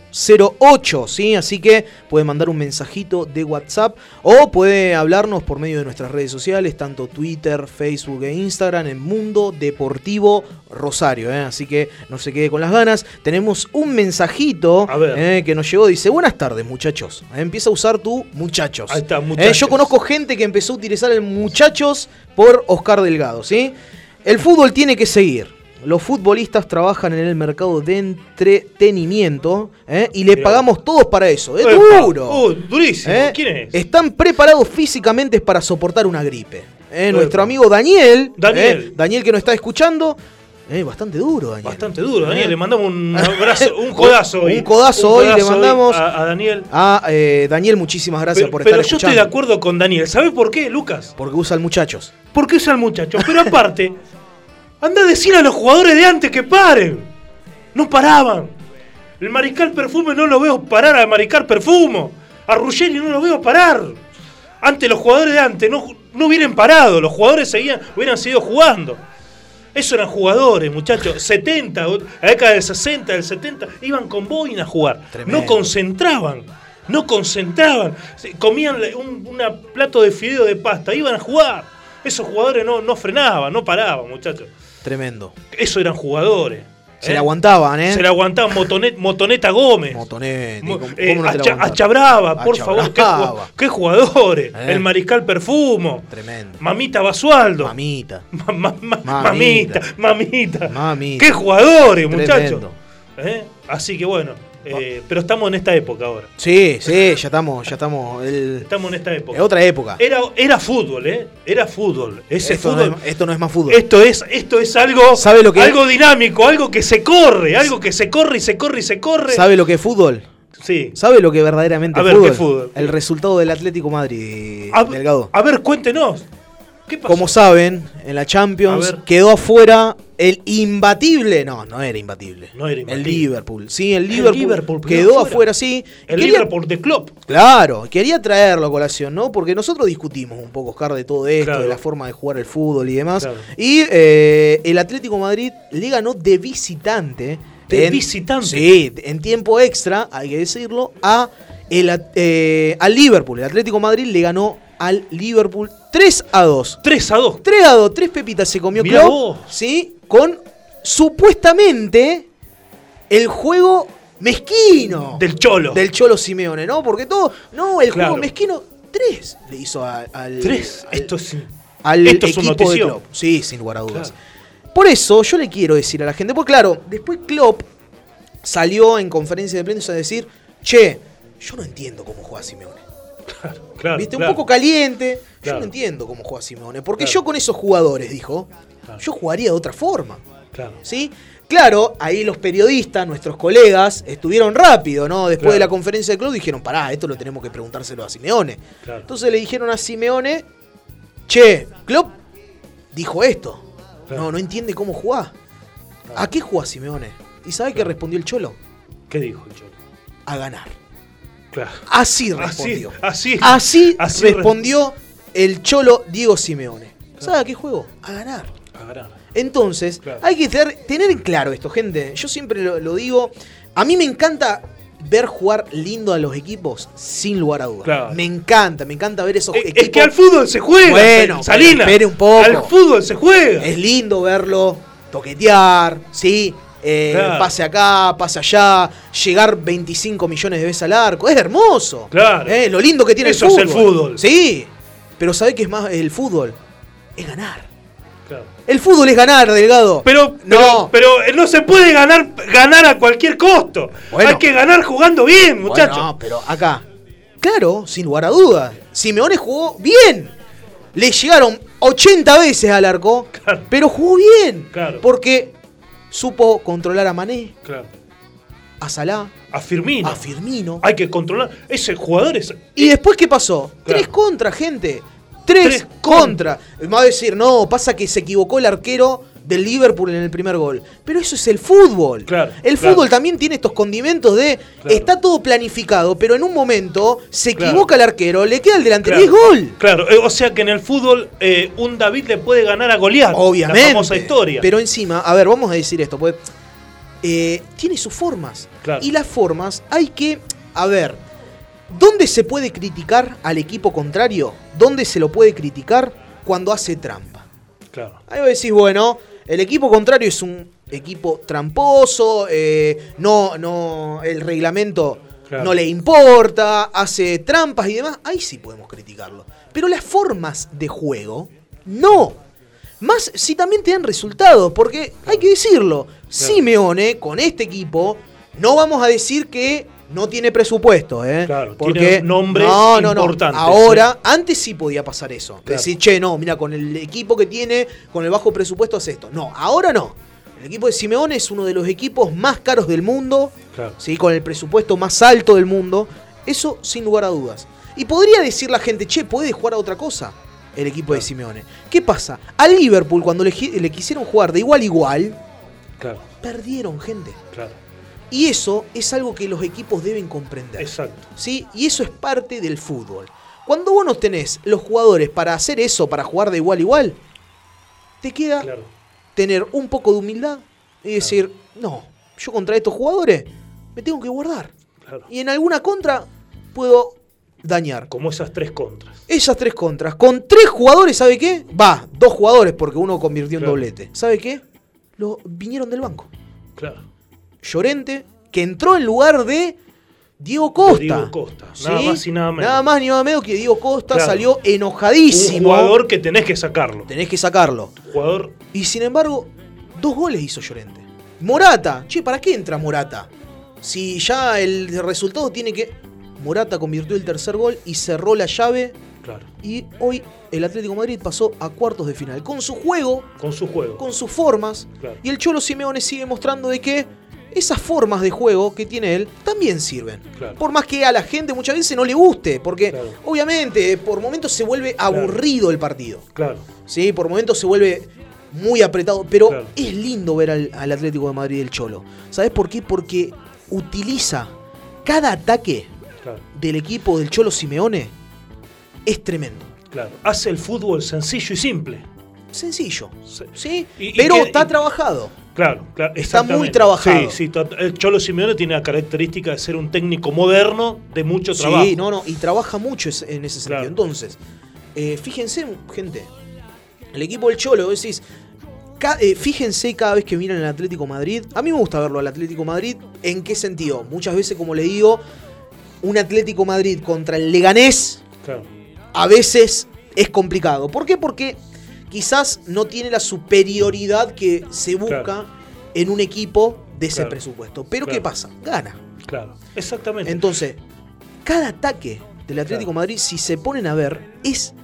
08, ¿sí? Así que puede mandar un mensajito de WhatsApp o puede hablarnos por medio de nuestras redes sociales, tanto Twitter, Facebook e Instagram en Mundo Deportivo Rosario, ¿eh? Así que no se quede con las ganas. Tenemos un mensajito eh, que nos llegó, dice, buenas tardes muchachos. Eh, Empieza a usar tu muchachos. Ahí está, muchachos. yo conozco gente que empezó a utilizar el muchachos por Oscar Delgado, ¿sí? El fútbol tiene que seguir. Los futbolistas trabajan en el mercado de entretenimiento ¿eh? y le Mirá. pagamos todos para eso. Es Epa. duro. Uh, durísimo. ¿eh? ¿Quién es? Están preparados físicamente para soportar una gripe. ¿eh? Nuestro amigo Daniel, Daniel. Daniel que nos está escuchando, eh, bastante duro, Daniel. Bastante duro, Daniel. ¿Eh? Le mandamos un abrazo, un codazo hoy. Un codazo hoy le mandamos. a, a Daniel. A eh, Daniel, muchísimas gracias Pero, por pero estar yo escuchando. estoy de acuerdo con Daniel. ¿Sabes por qué, Lucas? Porque usan muchachos. Porque es el muchacho. Pero aparte, anda a decir a los jugadores de antes que paren. No paraban. El Mariscal Perfume no lo veo parar al Mariscal Perfumo. A Ruggeri no lo veo parar. Antes los jugadores de antes no, no hubieran parado. Los jugadores seguían, hubieran seguido jugando. Eso eran jugadores, muchachos. 70, la década del 60, del 70, iban con boina a jugar. Tremendo. No concentraban. No concentraban. Comían un una plato de fideo de pasta. Iban a jugar. Esos jugadores no, no frenaban, no paraban, muchachos. Tremendo. Eso eran jugadores. Se ¿eh? le aguantaban, ¿eh? Se le aguantaban Motonet- Motoneta Gómez. Motonet. Mo- ¿cómo- eh, no la Acha-? Achabrava, por favor. Qué, jugadores. Eh. El Mariscal Perfumo. Tremendo. Mamita Basualdo. Mamita. Ma- ma- ma- Mamita. mamita, mamita. Qué jugadores, muchachos. ¿Eh? Así que bueno. Eh, pero estamos en esta época ahora. Sí, sí, ya estamos, ya estamos. el- Estamos en esta época. Es otra época. Era, era fútbol, ¿eh? Era fútbol. Ese Esto, fútbol. No es, esto no es más fútbol. Esto es, esto es algo, ¿Sabe lo que algo dinámico, algo que se corre, algo que se corre y se corre y se corre. ¿Sabe lo que es fútbol? Sí. ¿Sabe lo que verdaderamente A es ver, fútbol? ¿qué fútbol? El resultado del Atlético Madrid, A, Delgado. a ver, cuéntenos. Como saben, en la Champions A quedó afuera el imbatible. No, no era imbatible. No era El imbatible. Liverpool. Sí, el El Liverpool, quedó afuera. afuera, sí. El Quería- Liverpool de Klopp. Claro, quería traerlo a colación, ¿no? Porque nosotros discutimos un poco, Oscar, de todo esto, Claro. de la forma de jugar el fútbol y demás. Claro. Y eh, el Atlético Madrid le ganó de visitante. De en- visitante. Sí, en tiempo extra, hay que decirlo, a el, eh, al Liverpool. El Atlético Madrid le ganó al Liverpool 3 a 2. 3 a 2. 3 a 2, 3 pepitas se comió Mirá Klopp, vos. ¿sí? Con supuestamente el juego mezquino Del Cholo. del Cholo Simeone, ¿no? Porque todo, no, el Claro. juego mezquino, 3 le hizo a- al, 3. al, Esto es. al esto es una equipo de notición. Klopp. Sí, sin lugar a dudas. Por eso yo le quiero decir a la gente, porque claro, después Klopp salió en conferencia de prensa a decir, che, yo no entiendo cómo juega Simeone. Claro, ¿Viste? claro. Un poco caliente. Yo no entiendo cómo juega Simeone. Porque yo con esos jugadores, dijo, yo jugaría de otra forma. Claro. ¿Sí? Claro, ahí los periodistas, nuestros colegas, estuvieron rápido, ¿no? Después Claro. de la conferencia de club dijeron, pará, esto lo tenemos que preguntárselo a Simeone. Claro. Entonces le dijeron a Simeone, che, Klopp dijo esto. Claro. No, no entiende cómo jugar. ¿A qué juega Simeone? ¿Y sabe qué respondió el Cholo? ¿Qué dijo el Cholo? A ganar. Claro. Así respondió. así, Así, así respondió el Cholo Diego Simeone. ¿Sabe a qué juego? A ganar. A ganar. Entonces, Claro. hay que tener, tener en claro esto, gente. Yo siempre lo, lo digo. A mí me encanta ver jugar lindo a los equipos, sin lugar a dudas. Claro. Me encanta, me encanta ver esos Es, equipos. es que al fútbol se juega. Bueno, Salina. espere un poco. Al fútbol se juega. Es lindo verlo toquetear, ¿sí? Eh, Claro. Pase acá, pase allá, llegar 25 millones de veces al arco. Es hermoso. Claro. Eh, Lo lindo que tiene Eso el es fútbol. el fútbol. Sí. Pero ¿sabe qué es más el fútbol? Es ganar. Claro. El fútbol es ganar, Delgado. Pero, No. pero, pero no se puede ganar, ganar a cualquier costo. Bueno. Hay que ganar jugando bien, muchachos. Bueno, pero acá. Claro, sin lugar a dudas. Simeone jugó bien. Le llegaron 80 veces al arco, Claro. pero jugó bien. Claro. Porque supo controlar a Mané, Claro. a Salah, A Firmino. a Firmino. Hay que controlar. Ese jugador es. ¿Y después qué pasó? Claro. Tres contra, gente. Tres, Tres contra. Me va a decir, no, pasa que se equivocó el arquero del Liverpool en el primer gol. Pero eso es el fútbol. Claro, el claro. fútbol también tiene estos condimentos de Claro. está todo planificado, pero en un momento se equivoca el arquero, le queda el delantero y es gol. Claro, eh, o sea que en el fútbol eh, un David le puede ganar a Goliat. Obviamente. La famosa historia. Pero encima, a ver, vamos a decir esto, pues eh, tiene sus formas. Claro. Y las formas hay que, a ver, ¿dónde se puede criticar al equipo contrario? ¿Dónde se lo puede criticar cuando hace trampa? Claro. Ahí vos decís, bueno, el equipo contrario es un equipo tramposo, eh, no, no, el reglamento Claro. no le importa, hace trampas y demás. Ahí sí podemos criticarlo. Pero las formas de juego, no. Más si también te dan resultados, porque hay que decirlo, Simeone con este equipo, no vamos a decir que no tiene presupuesto, ¿eh? Claro, porque tiene nombres no, no, no. importantes, Ahora, antes sí podía pasar eso. Claro. Decir, che, no, mira, con el equipo que tiene, con el bajo presupuesto hace esto. No, ahora no. El equipo de Simeone es uno de los equipos más caros del mundo, Claro. ¿sí? con el presupuesto más alto del mundo. Eso sin lugar a dudas. Y podría decir la gente, che, puede jugar a otra cosa el equipo de Simeone. ¿Qué pasa? A Liverpool, cuando le, le quisieron jugar de igual a igual, perdieron gente. claro. Y eso es algo que los equipos deben comprender. Exacto. ¿sí? Y eso es parte del fútbol. Cuando vos no tenés los jugadores para hacer eso, para jugar de igual a igual, te queda Claro. tener un poco de humildad y decir, no, yo contra estos jugadores me tengo que guardar. Claro. Y en alguna contra puedo dañar. Como esas tres contras. Esas tres contras. Con tres jugadores, ¿sabe qué? Va, dos jugadores porque uno convirtió en doblete. ¿Sabe qué? Lo, vinieron del banco. Claro. Llorente, que entró en lugar de Diego Costa. Diego Costa, nada ¿Sí? más y nada menos. Nada más ni nada menos que Diego Costa Claro. salió enojadísimo. Un jugador que tenés que sacarlo. Tenés que sacarlo. Jugador. Y sin embargo, dos goles hizo Llorente. Morata. Che, ¿para qué entra Morata? Si ya el resultado tiene que... Morata convirtió el tercer gol y cerró la llave. Claro. Y hoy el Atlético de Madrid pasó a cuartos de final. Con su juego, Con su juego. con sus formas. Claro. Y el Cholo Simeone sigue mostrando de que esas formas de juego que tiene él también sirven. Claro. Por más que a la gente muchas veces no le guste, porque Claro. obviamente por momentos se vuelve aburrido el partido. Claro. ¿sí? Por momentos se vuelve muy apretado, pero es lindo ver al, al Atlético de Madrid el Cholo. ¿Sabes por qué? Porque utiliza cada ataque del equipo del Cholo Simeone es tremendo. Claro. Hace el fútbol sencillo y simple. Sencillo, Sí. ¿sí? Y- y pero que- está y- trabajado. Claro, claro. Está muy trabajado. Sí, sí. El Cholo Simeone tiene la característica de ser un técnico moderno de mucho trabajo. Sí, no, no, y trabaja mucho en ese sentido. Claro. Entonces, eh, fíjense, gente, el equipo del Cholo, decís, ca- eh, fíjense cada vez que miran el Atlético Madrid. A mí me gusta verlo al Atlético Madrid. ¿En qué sentido? Muchas veces, como le digo, un Atlético Madrid contra el Leganés Claro. a veces es complicado. ¿Por qué? Porque quizás no tiene la superioridad que se busca Claro. en un equipo de ese Claro. presupuesto. Pero ¿qué pasa? Gana. Claro. Exactamente. Entonces, cada ataque del Atlético de Madrid, si se ponen a ver, es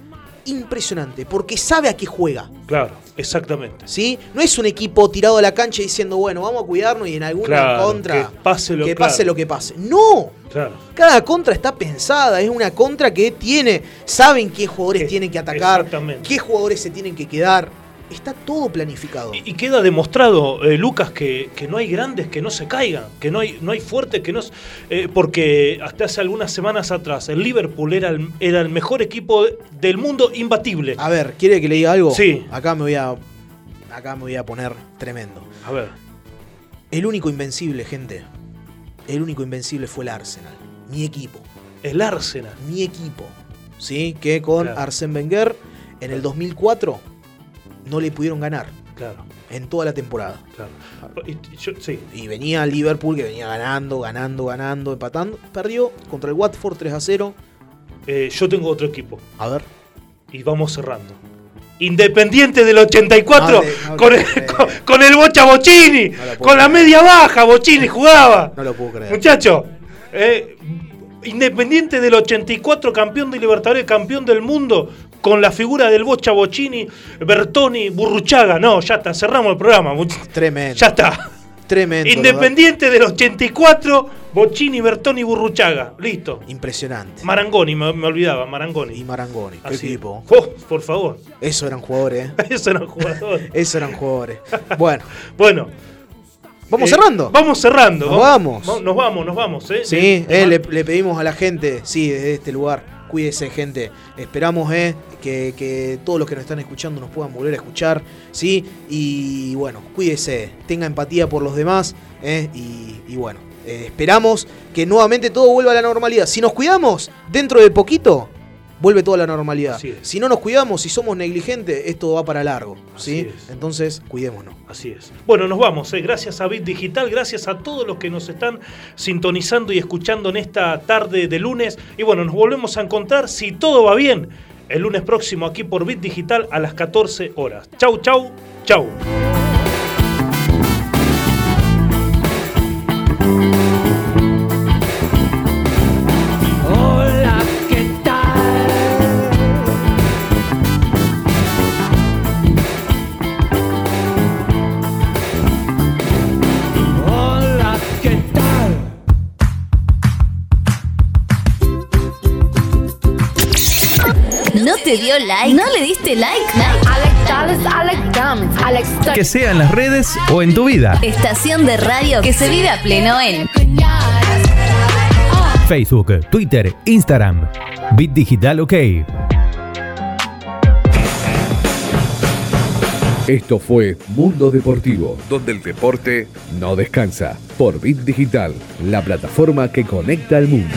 impresionante, porque sabe a qué juega. Claro, exactamente. ¿Sí? No es un equipo tirado a la cancha diciendo, bueno, vamos a cuidarnos y en alguna Claro, contra que pase lo- que pase lo que pase. No, Claro. cada contra está pensada, es una contra que tiene, saben qué jugadores tienen que atacar, qué jugadores se tienen que quedar. Está todo planificado. Y queda demostrado, eh, Lucas, que, que no hay grandes que no se caigan, que no hay, no hay fuertes que no... eh, porque hasta hace algunas semanas atrás el Liverpool era el, era el mejor equipo de- del mundo imbatible. A ver, ¿quiere que le diga algo? Sí. Acá me voy a acá me voy a poner tremendo. A ver, El único invencible, gente. El único invencible fue el Arsenal. Mi equipo. el Arsenal. Mi equipo. ¿Sí? Que con Claro. Arsène Wenger en el 2004 no le pudieron ganar Claro, en toda la temporada. claro. Y- y yo- sí, Y venía Liverpool que venía ganando, ganando, ganando, empatando. Perdió contra el Watford 3 a 0. eh, yo tengo otro equipo A ver. y vamos cerrando. Independiente del 84 No le- no con, el, creer. con, con el Bocha Bochini, No con la media baja, Bochini jugaba. No lo puedo creer. Muchacho, eh, Independiente del 84, campeón de Libertadores, campeón del mundo, con la figura del Bocha Bochini, Bertoni, Burruchaga. No, ya está, cerramos el programa. Tremendo. Ya está. Tremendo. Independiente del 84, Bochini, Bertoni, Burruchaga. Listo. Impresionante. Marangoni, me, me olvidaba, Marangoni. Y Marangoni. Qué Así. equipo. Oh, por favor. Eso eran jugadores, ¿eh? Eso era un jugador. Eso eran jugadores. Bueno, Bueno. vamos eh, cerrando. Vamos cerrando. Nos vamos. Va- Nos vamos, nos vamos. ¿eh? Sí, eh, le, le pedimos a la gente, sí, desde este lugar, cuídese gente. Esperamos eh, que, que todos los que nos están escuchando nos puedan volver a escuchar, sí. Y bueno, cuídese, tenga empatía por los demás, eh, y, bueno, eh, esperamos que nuevamente todo vuelva a la normalidad. Si nos cuidamos, dentro de poquito, vuelve toda la normalidad. Si no nos cuidamos, si somos negligentes, esto va para largo, ¿sí? es. Entonces, cuidémonos. Así es. Bueno, nos vamos. eh. Gracias a Bit Digital, gracias a todos los que nos están sintonizando y escuchando en esta tarde de lunes. Y bueno, nos volvemos a encontrar, si todo va bien, el lunes próximo aquí por Bit Digital a las 14 horas. Chau, chau, chau. Te dio like? ¿No le diste like? Que sea en las redes o en tu vida. Estación de radio que se vive a pleno en Facebook, Twitter, Instagram. Bit Digital OK. Esto fue Mundo Deportivo, donde el deporte no descansa. Por Bit Digital, la plataforma que conecta al mundo.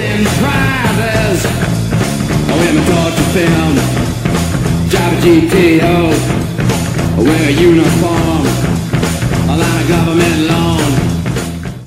Drive a GTO, wear a uniform, a line of government law.